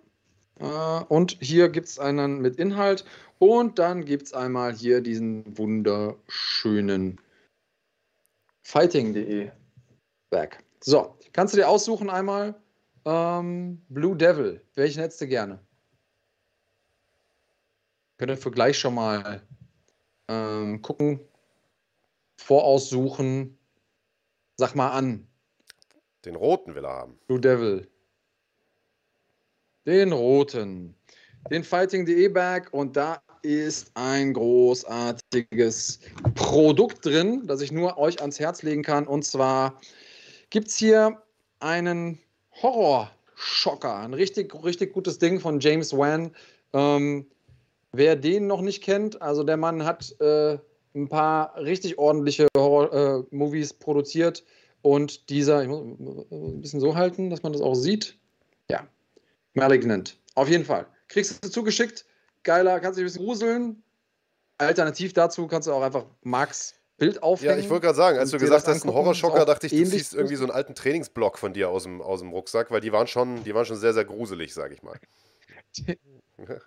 Äh, und hier gibt es einen mit Inhalt. Und dann gibt es einmal hier diesen wunderschönen Fighting.de Bag. So, kannst du dir aussuchen einmal ähm, Blue Devil. Welchen hättest du gerne? Könnt ihr für gleich schon mal ähm, gucken, voraussuchen. Sag mal an, Den roten will er haben. Blue Devil. Den roten. Den Fighting.de Bag und da ist ein großartiges Produkt drin, das ich nur euch ans Herz legen kann. Und zwar gibt es hier einen Horrorschocker. Ein richtig, richtig gutes Ding von James Wan. Ähm, wer den noch nicht kennt, also der Mann hat äh, ein paar richtig ordentliche Horror-Movies produziert. Und dieser, ich muss ein bisschen so halten, dass man das auch sieht. Ja, Malignant. Auf jeden Fall. Kriegst du zugeschickt. Geiler, kannst dich ein bisschen gruseln. Alternativ dazu kannst du auch einfach Max Bild Ja, aufhängen. ich wollte gerade sagen, als du gesagt hast, ein Horrorschocker, dachte ich, du ziehst irgendwie so einen alten Trainingsblock von dir aus dem, aus dem Rucksack, weil die waren schon, die waren schon sehr, sehr gruselig, sag ich mal. (laughs)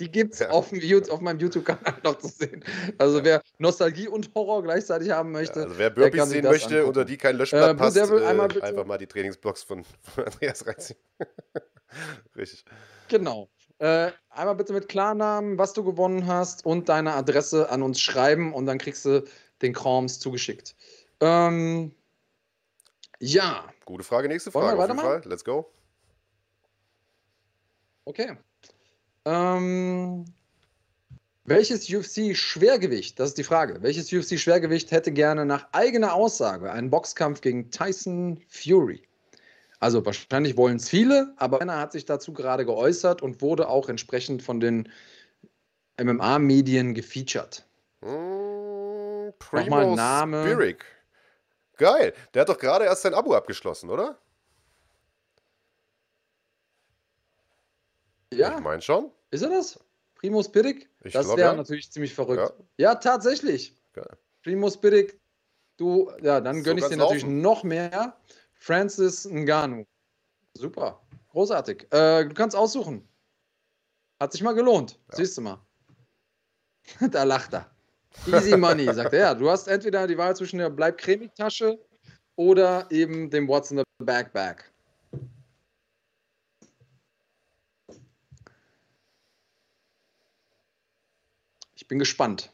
Die gibt es Ja. auf, auf meinem YouTube-Kanal noch zu sehen. Also wer Nostalgie und Horror gleichzeitig haben Ja, möchte, also wer Burpees sehen möchte, angucken. unter die kein Löschblatt Äh, passt, Devil, äh, einfach mal die Trainingsblocks von, (laughs) von Andreas reinziehen. (laughs) Richtig. Genau. Äh, einmal bitte mit Klarnamen, was du gewonnen hast und deine Adresse an uns schreiben und dann kriegst du den Krams zugeschickt. Ähm, ja, Gute Frage, nächste Wollen wir Frage auf jeden weitermachen? Fall. Let's go. okay. Ähm, welches UFC-Schwergewicht, das ist die Frage, welches UFC-Schwergewicht hätte gerne nach eigener Aussage einen Boxkampf gegen Tyson Fury? Also wahrscheinlich wollen es viele, aber einer hat sich dazu gerade geäußert und wurde auch entsprechend von den MMA-Medien gefeatured. Mm, Nochmal Primo Name. Spirik. Geil. Der hat doch gerade erst sein Abo abgeschlossen, oder? Ja, Ich meine schon. ist er das? Primo Spirik? Ich Das wäre ja. natürlich ziemlich verrückt. Ja, tatsächlich. Geil. Primo Spirik, du, ja, dann So gönne ich dir natürlich laufen. noch mehr. Francis Ngannou. Super. Großartig. Äh, du kannst aussuchen. Hat sich mal gelohnt. Ja. Siehst du mal. (laughs) da lacht er. Easy Money, sagt er. Ja, du hast entweder die Wahl zwischen der Bleib cremig Tasche oder eben dem What's in the Backpack. Ich bin gespannt.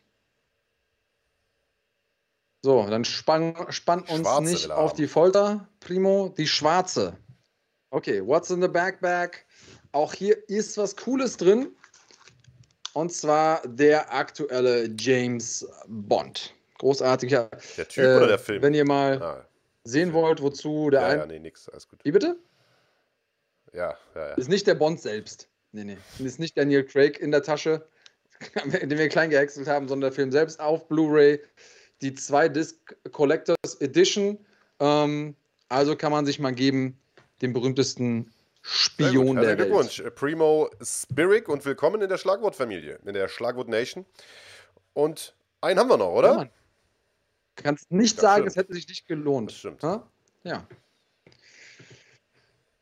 So, dann spann, spann uns Schwarze nicht auf die Folter, Primo. Die schwarze. Okay, what's in the backpack? Auch hier ist was Cooles drin. Und zwar der aktuelle James Bond. Großartiger. Der Typ Äh, oder der Film? Wenn ihr mal ah, sehen wollt, wozu der ja, ein. ja, nee, nix. Alles gut. Wie bitte? Ja, ja, ja. Ist nicht der Bond selbst. Nee, nee. Ist nicht Daniel Craig in der Tasche, (laughs) den wir klein gehäckselt haben, sondern der Film selbst auf Blu-ray. Die 2-Disc Collectors Edition. Ähm, also kann man sich mal geben, den berühmtesten Sehr gut. Spion Also der Welt. Glückwunsch, äh, Primo Spirik und willkommen in der Schlagwortfamilie, in der Schlagwort Nation. Und einen haben wir noch, oder? Ja. Kannst nicht Das sagen, stimmt. es hätte sich nicht gelohnt. Das stimmt. Ha? Ja.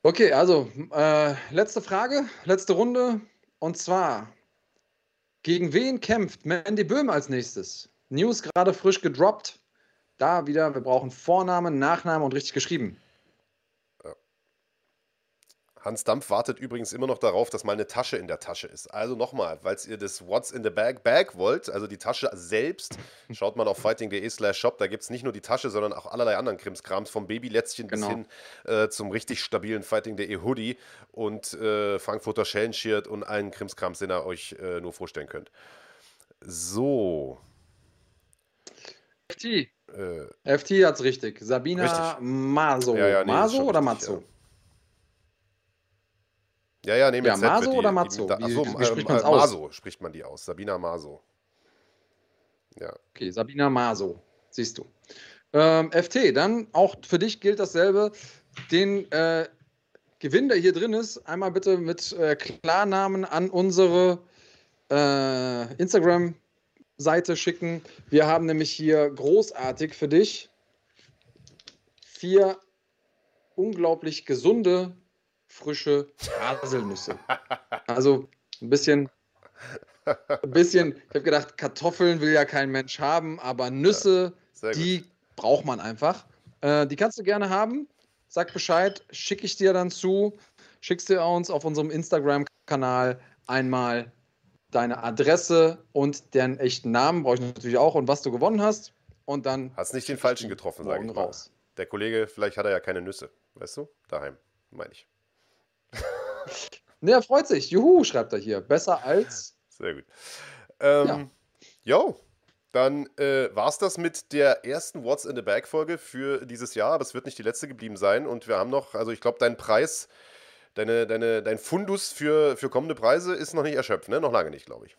Okay, also äh, letzte Frage, letzte Runde. Und zwar, gegen wen kämpft Mandy Böhm als nächstes? News gerade frisch gedroppt. Da wieder, wir brauchen Vornamen, Nachnamen und richtig geschrieben. Hans Dampf wartet übrigens immer noch darauf, dass mal eine Tasche in der Tasche ist. Also nochmal, falls ihr das What's in the Bag Bag wollt, also die Tasche selbst, (laughs) schaut mal auf fighting.de slash shop. Da gibt es nicht nur die Tasche, sondern auch allerlei anderen Krimskrams, vom Babylätzchen genau. bis hin äh, zum richtig stabilen fighting.de Hoodie und äh, Frankfurter Schellenshirt und allen Krimskrams, den ihr euch äh, nur vorstellen könnt. So. FT. Äh, FT hat's richtig. Sabina richtig. Maso. Ja, ja, nee, Maso oder Mazzo? Ja. Ja, ja, nehmen ja, Maso oder Mazzo? Wie, Achso, wie, spricht ähm, äh, aus? Maso spricht man die aus. Sabina Maso. Ja. Okay, Sabina Maso. Siehst du. Ähm, FT, dann auch für dich gilt dasselbe. Den äh, Gewinn, der hier drin ist, einmal bitte mit äh, Klarnamen an unsere äh, Instagram-Seite schicken. Wir haben nämlich hier großartig für dich vier unglaublich gesunde frische Haselnüsse. Also ein bisschen, ein bisschen, ich habe gedacht, Kartoffeln will ja kein Mensch haben, aber Nüsse, ja, die braucht man einfach. Äh, die kannst du gerne haben. Sag Bescheid, schicke ich dir dann zu. Schickst du uns auf unserem Instagram-Kanal einmal deine Adresse und deren echten Namen, brauche ich natürlich auch, und was du gewonnen hast. Und dann. Hast nicht den falschen getroffen, sage ich mal. Raus. Der Kollege, vielleicht hat er ja keine Nüsse, weißt du? Daheim, meine ich. (laughs) ne, er freut sich. Juhu, schreibt er hier. Besser als. Sehr gut. Ähm, ja. Jo, dann äh, war es das mit der ersten What's in the Bag Folge für dieses Jahr, aber es wird nicht die letzte geblieben sein. Und wir haben noch, also ich glaube, dein Preis, deine, deine, dein Fundus für, für kommende Preise ist noch nicht erschöpft, ne? Noch lange nicht, glaube ich.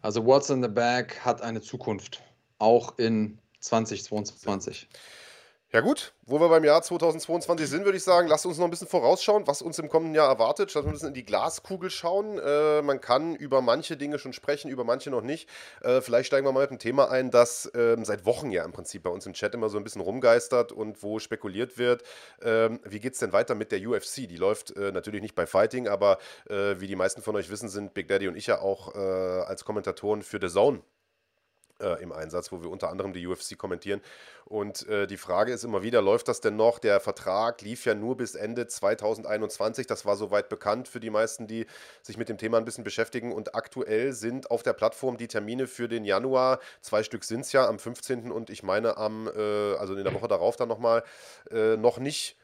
Also What's in the Bag hat eine Zukunft, auch in 2022. Ja gut, wo wir beim Jahr 2022 sind, würde ich sagen, lasst uns noch ein bisschen vorausschauen, was uns im kommenden Jahr erwartet, statt ein bisschen in die Glaskugel schauen. Äh, man kann über manche Dinge schon sprechen, über manche noch nicht. Äh, vielleicht steigen wir mal mit einem Thema ein, das äh, seit Wochen ja im Prinzip bei uns im Chat immer so ein bisschen rumgeistert und wo spekuliert wird, ähm, wie geht es denn weiter mit der UFC? Die läuft äh, natürlich nicht bei Fighting, aber äh, wie die meisten von euch wissen, sind Big Daddy und ich ja auch äh, als Kommentatoren für The Zone äh, im Einsatz, wo wir unter anderem die UFC kommentieren. Und äh, die Frage ist immer wieder, läuft das denn noch? Der Vertrag lief ja nur bis Ende 2021. Das war soweit bekannt für die meisten, die sich mit dem Thema ein bisschen beschäftigen. Und aktuell sind auf der Plattform die Termine für den Januar, zwei Stück sind es ja, am 15. und ich meine am, äh, also in der Woche darauf dann nochmal, äh, noch nicht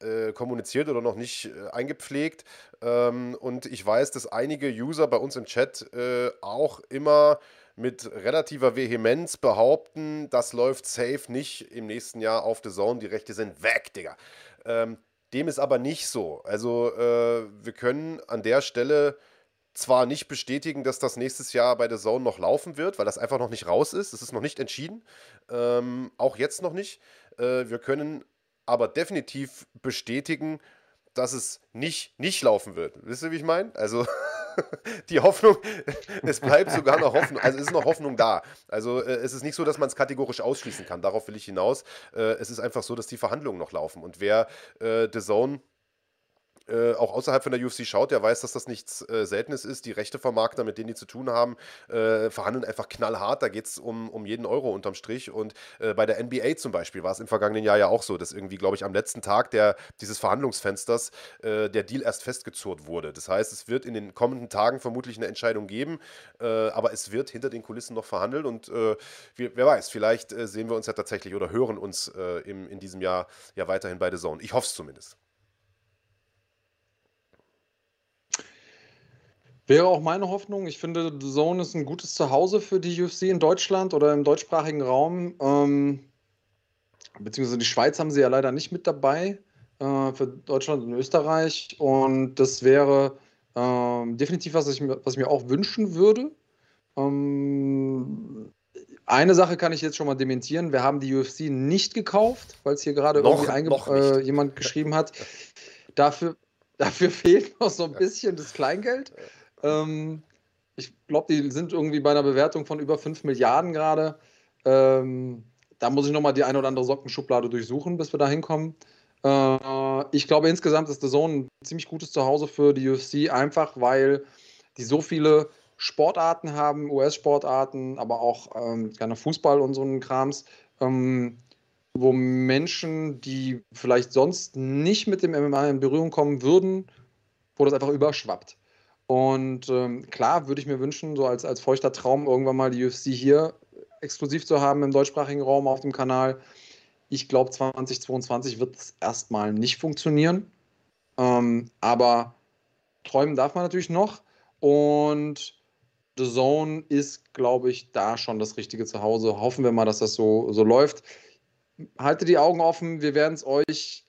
äh, kommuniziert oder noch nicht äh, eingepflegt. Ähm, und ich weiß, dass einige User bei uns im Chat äh, auch immer mit relativer Vehemenz behaupten, das läuft safe nicht im nächsten Jahr auf The Zone. Die Rechte sind weg, Digga. Ähm, dem ist aber nicht so. Also äh, wir können an der Stelle zwar nicht bestätigen, dass das nächstes Jahr bei The Zone noch laufen wird, weil das einfach noch nicht raus ist. Es ist noch nicht entschieden. Ähm, auch jetzt noch nicht. Äh, wir können aber definitiv bestätigen, dass es nicht, nicht laufen wird. Wisst ihr, wie ich meine? Also (laughs) (laughs) die Hoffnung, es bleibt sogar noch Hoffnung, also es ist noch Hoffnung da. Also äh, es ist nicht so, dass man es kategorisch ausschließen kann. Darauf will ich hinaus. Äh, es ist einfach so, dass die Verhandlungen noch laufen. Und wer äh, The Zone äh, auch außerhalb von der UFC schaut, der weiß, dass das nichts äh, Seltenes ist. Die Rechtevermarkter, mit denen die zu tun haben, äh, verhandeln einfach knallhart. Da geht es um, um jeden Euro unterm Strich. Und äh, bei der NBA zum Beispiel war es im vergangenen Jahr ja auch so, dass irgendwie, glaube ich, am letzten Tag der, dieses Verhandlungsfensters äh, der Deal erst festgezurrt wurde. Das heißt, es wird in den kommenden Tagen vermutlich eine Entscheidung geben, aber es wird hinter den Kulissen noch verhandelt. Und wer weiß, vielleicht sehen wir uns ja tatsächlich oder hören uns im, in diesem Jahr ja weiterhin bei The Zone. Ich hoffe es zumindest. Wäre auch meine Hoffnung. Ich finde, The Zone ist ein gutes Zuhause für die UFC in Deutschland oder im deutschsprachigen Raum. Ähm, beziehungsweise die Schweiz haben sie ja leider nicht mit dabei äh, für Deutschland und Österreich. Und das wäre ähm, definitiv was ich, was ich mir auch wünschen würde. Ähm, eine Sache kann ich jetzt schon mal dementieren. Wir haben die UFC nicht gekauft, weil es hier gerade irgendwie äh, jemand geschrieben hat. (laughs) Dafür, dafür fehlt noch so ein bisschen das Kleingeld. Ähm, ich glaube, die sind irgendwie bei einer Bewertung von über 5 Milliarden gerade. Ähm, da muss ich nochmal die eine oder andere Sockenschublade durchsuchen, bis wir da hinkommen. Äh, ich glaube, insgesamt ist The Zone ein ziemlich gutes Zuhause für die UFC, einfach weil die so viele Sportarten haben, US-Sportarten, aber auch ähm, gerne Fußball und so einen Krams, ähm, wo Menschen, die vielleicht sonst nicht mit dem MMA in Berührung kommen würden, wo das einfach überschwappt. Und ähm, klar würde ich mir wünschen, so als, als feuchter Traum, irgendwann mal die UFC hier exklusiv zu haben im deutschsprachigen Raum auf dem Kanal. Ich glaube, 2022 wird es erstmal nicht funktionieren. Ähm, aber träumen darf man natürlich noch. Und The Zone ist, glaube ich, da schon das richtige Zuhause. Hoffen wir mal, dass das so, so läuft. Haltet die Augen offen. Wir werden es euch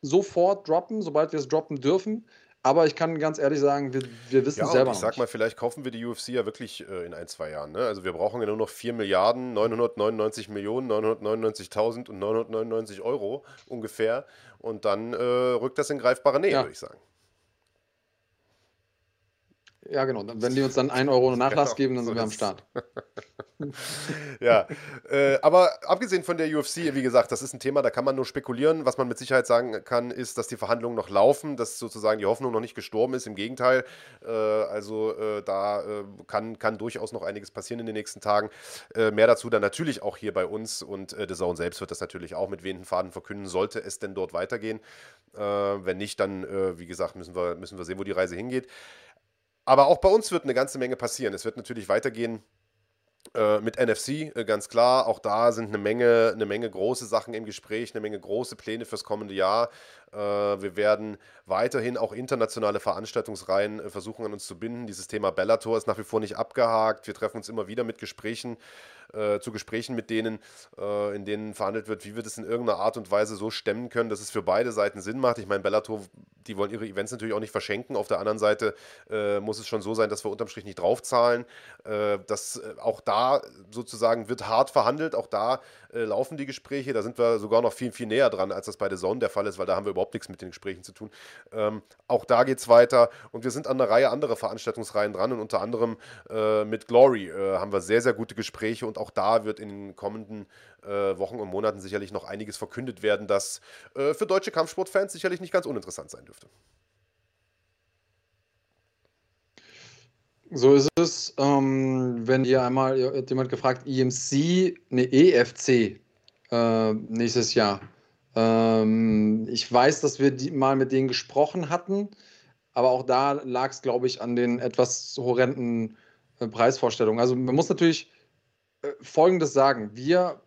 sofort droppen, sobald wir es droppen dürfen. Aber ich kann ganz ehrlich sagen, wir, wir wissen ja, selber ich sag nicht. mal, vielleicht kaufen wir die UFC ja wirklich äh, in ein, zwei Jahren. Ne? Also wir brauchen ja nur noch 4 Milliarden, 999 Millionen, 999.000 und 999 Euro ungefähr. Und dann äh, rückt das in greifbare Nähe, ja. würde ich sagen. Ja, genau. Wenn die uns dann (laughs) 1 Euro Nachlass genau, geben, dann sind wir am Start. (laughs) ja, äh, aber abgesehen von der UFC, wie gesagt, das ist ein Thema, da kann man nur spekulieren. Was man mit Sicherheit sagen kann, ist, dass die Verhandlungen noch laufen, dass sozusagen die Hoffnung noch nicht gestorben ist. Im Gegenteil, äh, also äh, da äh, kann, kann durchaus noch einiges passieren in den nächsten Tagen. Äh, mehr dazu dann natürlich auch hier bei uns und äh, The Zone selbst wird das natürlich auch mit wehenden Faden verkünden, sollte es denn dort weitergehen. wenn nicht, dann, wie gesagt, müssen wir, müssen wir sehen, wo die Reise hingeht. Aber auch bei uns wird eine ganze Menge passieren. Es wird natürlich weitergehen mit NFC, äh, ganz klar. Auch da sind eine Menge, eine Menge große Sachen im Gespräch, eine Menge große Pläne fürs kommende Jahr. Äh, wir werden weiterhin auch internationale Veranstaltungsreihen äh, versuchen an uns zu binden. Dieses Thema Bellator ist nach wie vor nicht abgehakt. Wir treffen uns immer wieder mit Gesprächen äh, zu Gesprächen mit denen, äh, in denen verhandelt wird, wie wir das in irgendeiner Art und Weise so stemmen können, dass es für beide Seiten Sinn macht. Ich meine, Bellator, die wollen ihre Events natürlich auch nicht verschenken. Auf der anderen Seite äh, muss es schon so sein, dass wir unterm Strich nicht draufzahlen. Äh, das, äh, auch da sozusagen wird hart verhandelt. Auch da äh, laufen die Gespräche. Da sind wir sogar noch viel, viel näher dran, als das bei der Zone der Fall ist, weil da haben wir überhaupt nichts mit den Gesprächen zu tun. Ähm, auch da geht es weiter und wir sind an einer Reihe anderer Veranstaltungsreihen dran und unter anderem äh, mit Glory haben wir sehr, sehr gute Gespräche und auch da wird in den kommenden äh, Wochen und Monaten sicherlich noch einiges verkündet werden, das äh, für deutsche Kampfsportfans sicherlich nicht ganz uninteressant sein dürfte. So ist es. Ähm, wenn ihr einmal, jemand gefragt, EMC, ne, EFC äh, nächstes Jahr. Ähm, ich weiß, dass wir mal mit denen gesprochen hatten, aber auch da lag es, glaube ich, an den etwas horrenden äh, Preisvorstellungen. Also man muss natürlich Folgendes sagen. Wir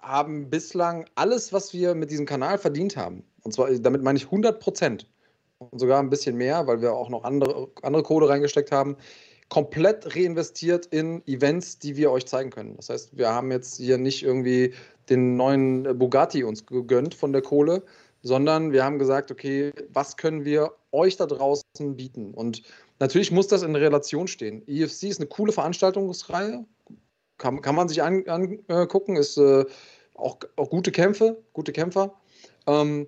haben bislang alles, was wir mit diesem Kanal verdient haben, und zwar, damit meine ich 100 Prozent und sogar ein bisschen mehr, weil wir auch noch andere, andere Kohle reingesteckt haben, komplett reinvestiert in Events, die wir euch zeigen können. Das heißt, wir haben jetzt hier nicht irgendwie den neuen Bugatti uns gegönnt von der Kohle, sondern wir haben gesagt, okay, was können wir euch da draußen bieten? Und natürlich muss das in Relation stehen. EFC ist eine coole Veranstaltungsreihe, kann, kann man sich angucken, an, äh, ist äh, auch, auch gute Kämpfe, gute Kämpfer. Ähm,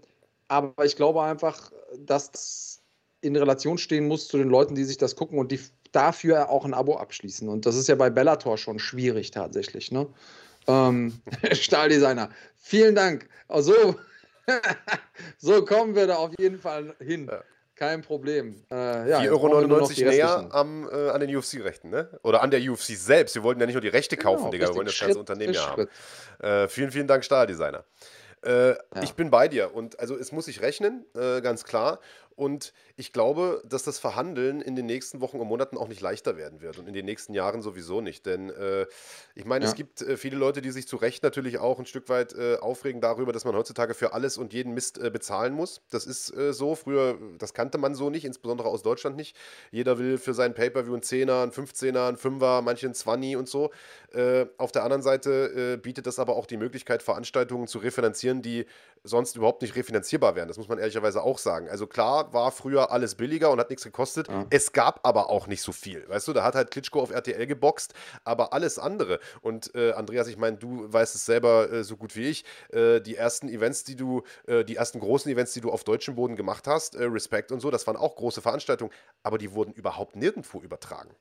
aber ich glaube einfach, dass das in Relation stehen muss zu den Leuten, die sich das gucken und die dafür auch ein Abo abschließen. Und das ist ja bei Bellator schon schwierig tatsächlich. Ne? Ähm, (laughs) Stahldesigner, vielen Dank. Also, (laughs) so kommen wir da auf jeden Fall hin. Ja. Kein Problem. Äh, ja, 4,99 Euro näher am, äh, an den UFC-Rechten, ne? Oder an der UFC selbst. Wir wollten ja nicht nur die Rechte kaufen, genau, Digga, wir wollen das ganze Unternehmen ja haben. Äh, vielen, vielen Dank, Stahldesigner. Äh, ja. Ich bin bei dir und also es muss sich rechnen, äh, ganz klar. Und ich glaube, dass das Verhandeln in den nächsten Wochen und Monaten auch nicht leichter werden wird und in den nächsten Jahren sowieso nicht. Denn äh, ich meine, ja. es gibt äh, viele Leute, die sich zu Recht natürlich auch ein Stück weit äh, aufregen darüber, dass man heutzutage für alles und jeden Mist äh, bezahlen muss. Das ist äh, so. Früher, das kannte man so nicht, insbesondere aus Deutschland nicht. Jeder will für sein Pay-Per-View einen Zehner, einen 15er, einen Fünfer, manche einen 20 und so. Äh, auf der anderen Seite bietet das aber auch die Möglichkeit, Veranstaltungen zu refinanzieren, die sonst überhaupt nicht refinanzierbar wären. Das muss man ehrlicherweise auch sagen. Also klar war früher alles billiger und hat nichts gekostet. Ja. Es gab aber auch nicht so viel. Weißt du, da hat halt Klitschko auf RTL geboxt, aber alles andere. Und äh, Andreas, ich meine, du weißt es selber äh, so gut wie ich. Äh, die ersten Events, die du, äh, die ersten großen Events, die du auf deutschem Boden gemacht hast, äh, Respekt und so, das waren auch große Veranstaltungen, aber die wurden überhaupt nirgendwo übertragen.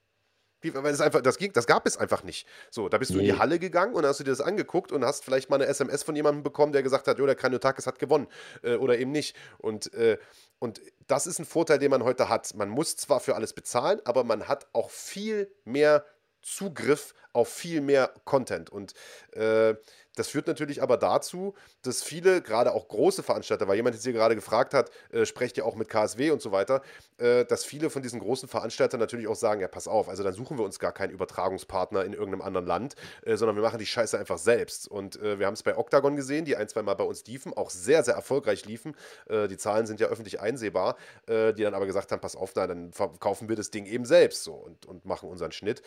Weil es einfach, das, ging, das gab es einfach nicht. So, da bist du nee. in die Halle gegangen und hast du dir das angeguckt und hast vielleicht mal eine SMS von jemandem bekommen, der gesagt hat, jo, der Kraniotakis hat gewonnen äh, oder eben nicht. Und, äh, und das ist ein Vorteil, den man heute hat. Man muss zwar für alles bezahlen, aber man hat auch viel mehr Zugriff auf viel mehr Content. Und äh, Das führt natürlich aber dazu, dass viele, gerade auch große Veranstalter, weil jemand jetzt hier gerade gefragt hat, äh, sprecht ihr auch mit KSW und so weiter, äh, dass viele von diesen großen Veranstaltern natürlich auch sagen, ja, pass auf, also dann suchen wir uns gar keinen Übertragungspartner in irgendeinem anderen Land, äh, sondern wir machen die Scheiße einfach selbst. Und äh, wir haben es bei Octagon gesehen, die ein, zwei Mal bei uns liefen, auch sehr, sehr erfolgreich liefen. Äh, die Zahlen sind ja öffentlich einsehbar, äh, die dann aber gesagt haben, pass auf, na, dann verkaufen wir das Ding eben selbst so und, und machen unseren Schnitt.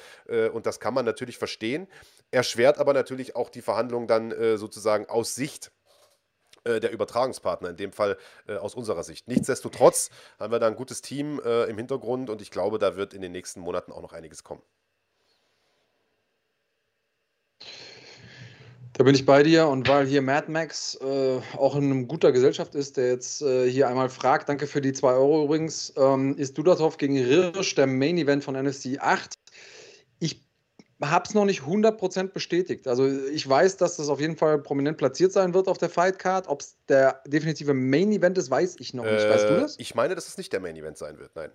und das kann man natürlich verstehen, erschwert aber natürlich auch die Verhandlungen dann sozusagen aus Sicht äh, der Übertragungspartner, in dem Fall äh, aus unserer Sicht. Nichtsdestotrotz haben wir da ein gutes Team äh, im Hintergrund und ich glaube, da wird in den nächsten Monaten auch noch einiges kommen. Da bin ich bei dir und weil hier Mad Max äh, auch in guter Gesellschaft ist, der jetzt äh, hier einmal fragt, danke für die 2 Euro übrigens, ähm, ist Dudatov gegen Rirsch der Main Event von NFC 8? Habe es noch nicht 100% bestätigt. Also ich weiß, dass das auf jeden Fall prominent platziert sein wird auf der Fight Card. Ob es der definitive Main Event ist, weiß ich noch nicht. Äh, weißt du das? Ich meine, dass es nicht der Main Event sein wird, nein.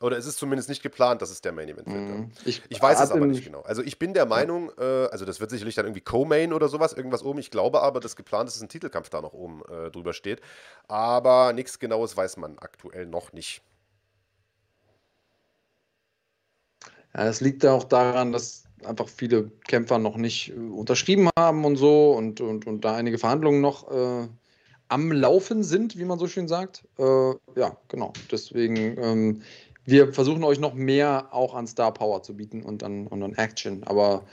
Oder es ist zumindest nicht geplant, dass es der Main Event wird. Mhm. Ich, ich, weiß es aber nicht genau. Also ich bin der Meinung, äh, also das wird sicherlich dann irgendwie Co-Main oder sowas, irgendwas oben. Ich glaube aber, dass geplant ist, dass ein Titelkampf da noch oben äh, drüber steht. Aber nichts Genaues weiß man aktuell noch nicht. Ja, das liegt ja auch daran, dass einfach viele Kämpfer noch nicht äh, unterschrieben haben und so und, und, und da einige Verhandlungen noch äh, am Laufen sind, wie man so schön sagt. Äh, ja, genau. Deswegen, ähm, wir versuchen euch noch mehr auch an Star Power zu bieten und an, und an Action. Aber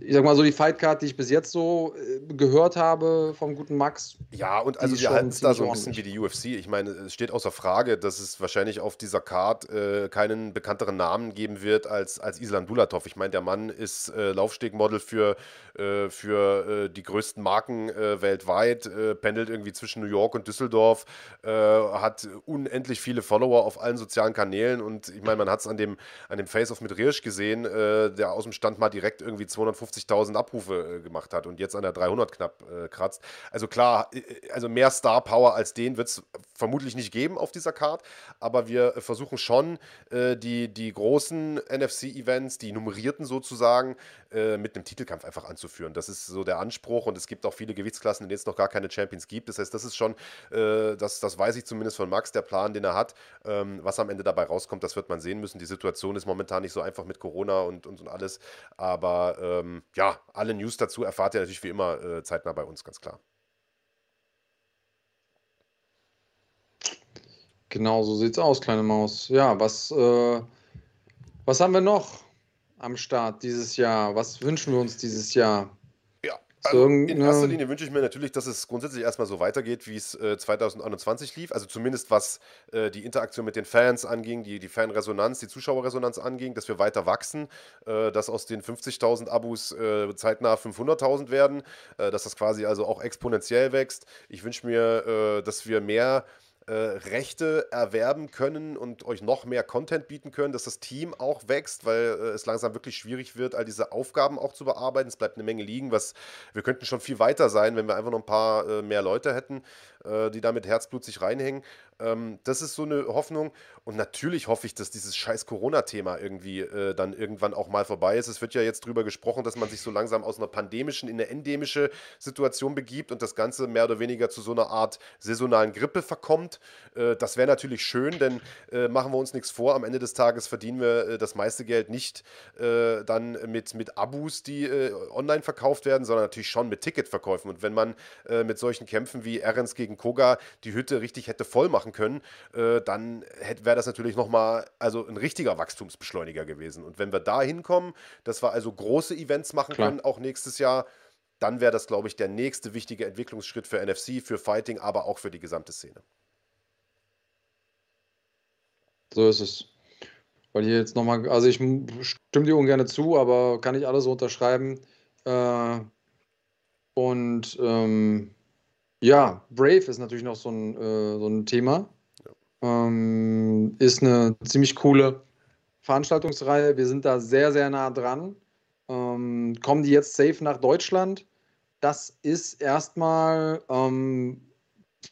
ich sag mal so, die Fightcard, die ich bis jetzt so äh, gehört habe vom guten Max. Ja, und also wir halten es da so ein bisschen wie die UFC. Ich meine, es steht außer Frage, dass es wahrscheinlich auf dieser Card äh, keinen bekannteren Namen geben wird als, als Islam Dulatov. Ich meine, der Mann ist äh, Laufstegmodel für, äh, für äh, die größten Marken äh, weltweit, pendelt irgendwie zwischen New York und Düsseldorf, hat unendlich viele Follower auf allen sozialen Kanälen und ich meine, man hat es an dem, an dem Face-Off mit Riersch gesehen, der aus dem Stand mal direkt irgendwie 250 50.000 Abrufe äh, gemacht hat und jetzt an der 300 knapp äh, kratzt. Also klar, äh, äh, also mehr Star Power als den wird es vermutlich nicht geben auf dieser Card, aber wir versuchen schon äh, die, die großen NFC-Events, die nummerierten sozusagen, äh, mit einem Titelkampf einfach anzuführen. Das ist so der Anspruch und es gibt auch viele Gewichtsklassen, in denen es noch gar keine Champions gibt. Das heißt, das ist schon, das, das weiß ich zumindest von Max, der Plan, den er hat. Ähm, was am Ende dabei rauskommt, das wird man sehen müssen. Die Situation ist momentan nicht so einfach mit Corona und, und, und alles, aber ähm, ja, alle News dazu erfahrt ihr natürlich wie immer äh, zeitnah bei uns, ganz klar. Genau, so sieht's aus, kleine Maus. Ja, was, äh, was haben wir noch am Start dieses Jahr? Was wünschen wir uns dieses Jahr? Also in erster Linie wünsche ich mir natürlich, dass es grundsätzlich erstmal so weitergeht, wie es äh, 2021 lief. Also zumindest was äh, die Interaktion mit den Fans anging, die, die Fanresonanz, die Zuschauerresonanz anging, dass wir weiter wachsen, äh, dass aus den 50.000 Abos äh, zeitnah 500.000 werden, äh, dass das quasi also auch exponentiell wächst. Ich wünsche mir, äh, dass wir mehr äh, Rechte erwerben können und euch noch mehr Content bieten können, dass das Team auch wächst, weil äh, es langsam wirklich schwierig wird, all diese Aufgaben auch zu bearbeiten. Es bleibt eine Menge liegen, was wir könnten schon viel weiter sein, wenn wir einfach noch ein paar äh, mehr Leute hätten, äh, die da mit Herzblut sich reinhängen. Ähm, das ist so eine Hoffnung. Und natürlich hoffe ich, dass dieses scheiß Corona-Thema irgendwie äh, dann irgendwann auch mal vorbei ist. Es wird ja jetzt drüber gesprochen, dass man sich so langsam aus einer pandemischen in eine endemische Situation begibt und das Ganze mehr oder weniger zu so einer Art saisonalen Grippe verkommt. Äh, das wäre natürlich schön, denn äh, machen wir uns nichts vor. Am Ende des Tages verdienen wir äh, das meiste Geld nicht äh, dann mit, mit Abus, die online verkauft werden, sondern natürlich schon mit Ticketverkäufen. Und wenn man mit solchen Kämpfen wie Ehrens gegen Koga die Hütte richtig hätte voll machen können, dann wäre das natürlich nochmal also ein richtiger Wachstumsbeschleuniger gewesen. Und wenn wir da hinkommen, dass wir also große Events machen Klar. können, auch nächstes Jahr, dann wäre das, glaube ich, der nächste wichtige Entwicklungsschritt für NFC, für Fighting, aber auch für die gesamte Szene. So ist es. Weil hier jetzt nochmal, also ich stimme dir ungern zu, aber kann ich alles so unterschreiben. Äh, und ähm, ja, Brave ist natürlich noch so ein, äh, so ein Thema. Ähm, ist eine ziemlich coole Veranstaltungsreihe. Wir sind da sehr, sehr nah dran. Ähm, kommen die jetzt safe nach Deutschland? Das ist erstmal ähm,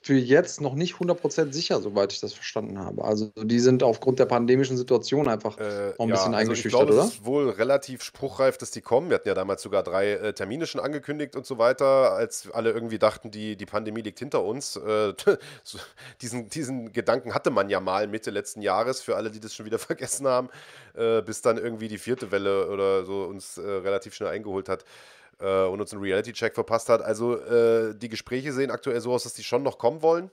für jetzt noch nicht 100% sicher, soweit ich das verstanden habe. Also die sind aufgrund der pandemischen Situation einfach äh, noch ein ja, bisschen also eingeschüchtert, ich glaube, oder? Es ist wohl relativ spruchreif, dass die kommen. Wir hatten ja damals sogar drei äh, Termine schon angekündigt und so weiter, als alle irgendwie dachten, die, die Pandemie liegt hinter uns. Äh, (laughs) diesen, diesen Gedanken hatte man ja mal Mitte letzten Jahres, für alle, die das schon wieder (laughs) vergessen haben, äh, bis dann irgendwie die vierte Welle oder so uns äh, relativ schnell eingeholt hat äh, und uns einen Reality-Check verpasst hat. Also äh, die Gespräche sehen aktuell so aus, dass die schon noch kommen wollen.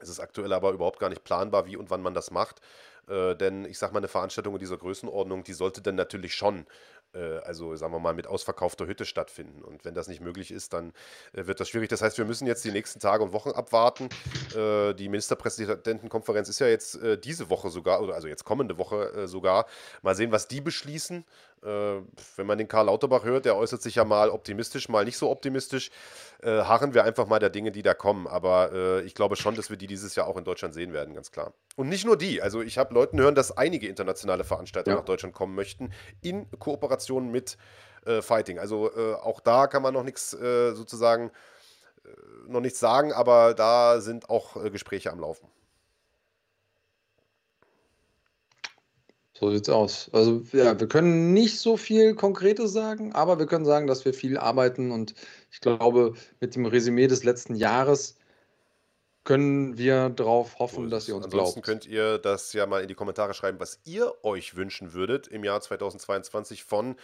Es ist aktuell aber überhaupt gar nicht planbar, wie und wann man das macht. Äh, denn ich sag mal, eine Veranstaltung in dieser Größenordnung, die sollte dann natürlich schon äh, also sagen wir mal, mit ausverkaufter Hütte stattfinden. Und wenn das nicht möglich ist, dann äh, wird das schwierig. Das heißt, wir müssen jetzt die nächsten Tage und Wochen abwarten. Äh, die Ministerpräsidentenkonferenz ist ja jetzt diese Woche sogar, also jetzt kommende Woche sogar. Mal sehen, was die beschließen. Wenn man den Karl Lauterbach hört, der äußert sich ja mal optimistisch, mal nicht so optimistisch. harren wir einfach mal der Dinge, die da kommen. Aber ich glaube schon, dass wir die dieses Jahr auch in Deutschland sehen werden, ganz klar. Und nicht nur die. Also ich habe Leuten hören, dass einige internationale Veranstalter ja. nach Deutschland kommen möchten, in Kooperation mit äh, Fighting. Also äh, auch da kann man noch nichts äh, sozusagen, äh, noch nichts sagen, aber da sind auch äh, Gespräche am Laufen. So sieht's aus. Also ja, wir können nicht so viel Konkretes sagen, aber wir können sagen, dass wir viel arbeiten und ich glaube, mit dem Resümee des letzten Jahres können wir darauf hoffen, so dass ihr uns Ansonsten glaubt. könnt ihr das ja mal in die Kommentare schreiben, was ihr euch wünschen würdet im Jahr 2022 von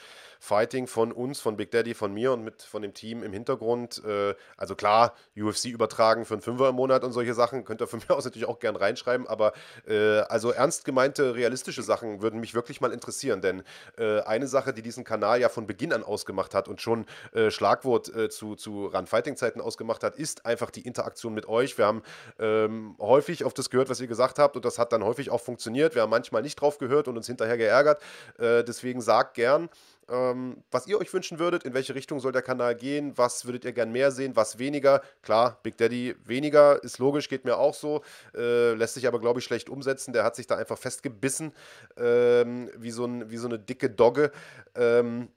Fighting, von uns, von Big Daddy, von mir und mit von dem Team im Hintergrund. Äh, also klar, UFC übertragen für einen Fünfer im Monat und solche Sachen könnt ihr von (laughs) mir aus natürlich auch gern reinschreiben, aber äh, also ernst gemeinte, realistische Sachen würden mich wirklich mal interessieren, denn äh, eine Sache, die diesen Kanal ja von Beginn an ausgemacht hat und schon Schlagwort zu, zu Run-Fighting-Zeiten ausgemacht hat, ist einfach die Interaktion mit euch. Wir haben ähm, häufig auf das gehört, was ihr gesagt habt und das hat dann häufig auch funktioniert. Wir haben manchmal nicht drauf gehört und uns hinterher geärgert. Äh, deswegen sagt gern, ähm, was ihr euch wünschen würdet, in welche Richtung soll der Kanal gehen, was würdet ihr gern mehr sehen, was weniger. Klar, Big Daddy weniger, ist logisch, geht mir auch so, äh, lässt sich aber, glaube ich, schlecht umsetzen. Der hat sich da einfach festgebissen, ähm, wie, so ein, wie so eine dicke Dogge. Ähm,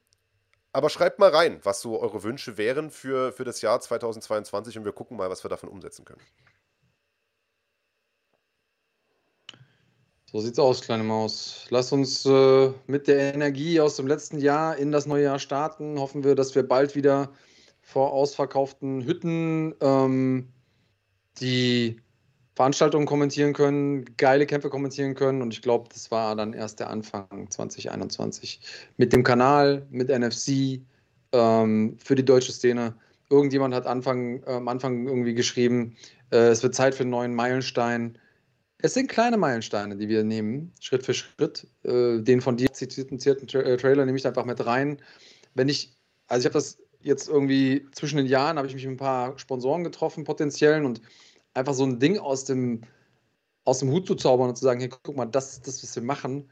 aber schreibt mal rein, was so eure Wünsche wären für, für das Jahr 2022 und wir gucken mal, was wir davon umsetzen können. So sieht's aus, kleine Maus. Lass uns äh, mit der Energie aus dem letzten Jahr in das neue Jahr starten. Hoffen wir, dass wir bald wieder vor ausverkauften Hütten ähm, die Veranstaltungen kommentieren können, geile Kämpfe kommentieren können. Und ich glaube, das war dann erst der Anfang 2021 mit dem Kanal, mit NFC ähm, für die deutsche Szene. Irgendjemand hat Anfang, äh, am Anfang irgendwie geschrieben, äh, es wird Zeit für einen neuen Meilenstein es sind kleine Meilensteine, die wir nehmen, Schritt für Schritt. Äh, den von dir zitierten Tra äh, Trailer nehme ich einfach mit rein. Wenn ich, also ich habe das jetzt irgendwie zwischen den Jahren, habe ich mich mit ein paar Sponsoren getroffen, potenziellen, und einfach so ein Ding aus dem, aus dem Hut zu zaubern und zu sagen, hey, guck mal, das ist das, was wir machen,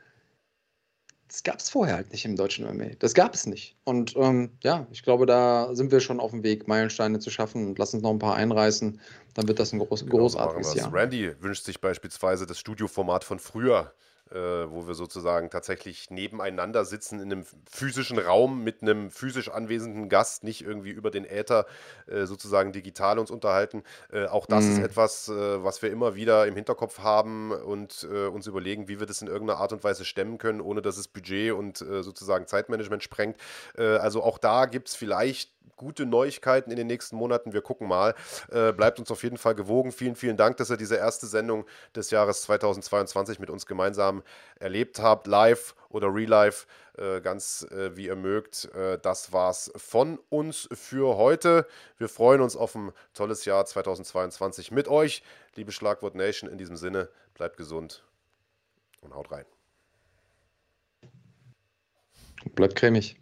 das gab es vorher halt nicht im deutschen MMA. Das gab es nicht. Und ähm, ja, ich glaube, da sind wir schon auf dem Weg, Meilensteine zu schaffen und lass uns noch ein paar einreißen. Dann wird das ein groß, genau, großartiges Jahr. Randy wünscht sich beispielsweise das Studioformat von früher äh, wo wir sozusagen tatsächlich nebeneinander sitzen in einem physischen Raum mit einem physisch anwesenden Gast, nicht irgendwie über den Äther äh, sozusagen digital uns unterhalten. Äh, auch das mhm. ist etwas, äh, was wir immer wieder im Hinterkopf haben und äh, uns überlegen, wie wir das in irgendeiner Art und Weise stemmen können, ohne dass es Budget und äh, sozusagen Zeitmanagement sprengt. also auch da gibt es vielleicht gute Neuigkeiten in den nächsten Monaten. Wir gucken mal. Bleibt uns auf jeden Fall gewogen. Vielen, vielen Dank, dass ihr diese erste Sendung des Jahres 2022 mit uns gemeinsam erlebt habt, live oder real life, äh, ganz äh, wie ihr mögt. Äh, das war's von uns für heute. Wir freuen uns auf ein tolles Jahr 2022 mit euch. Liebe Schlagwort Nation, in diesem Sinne, bleibt gesund und haut rein. Bleibt cremig.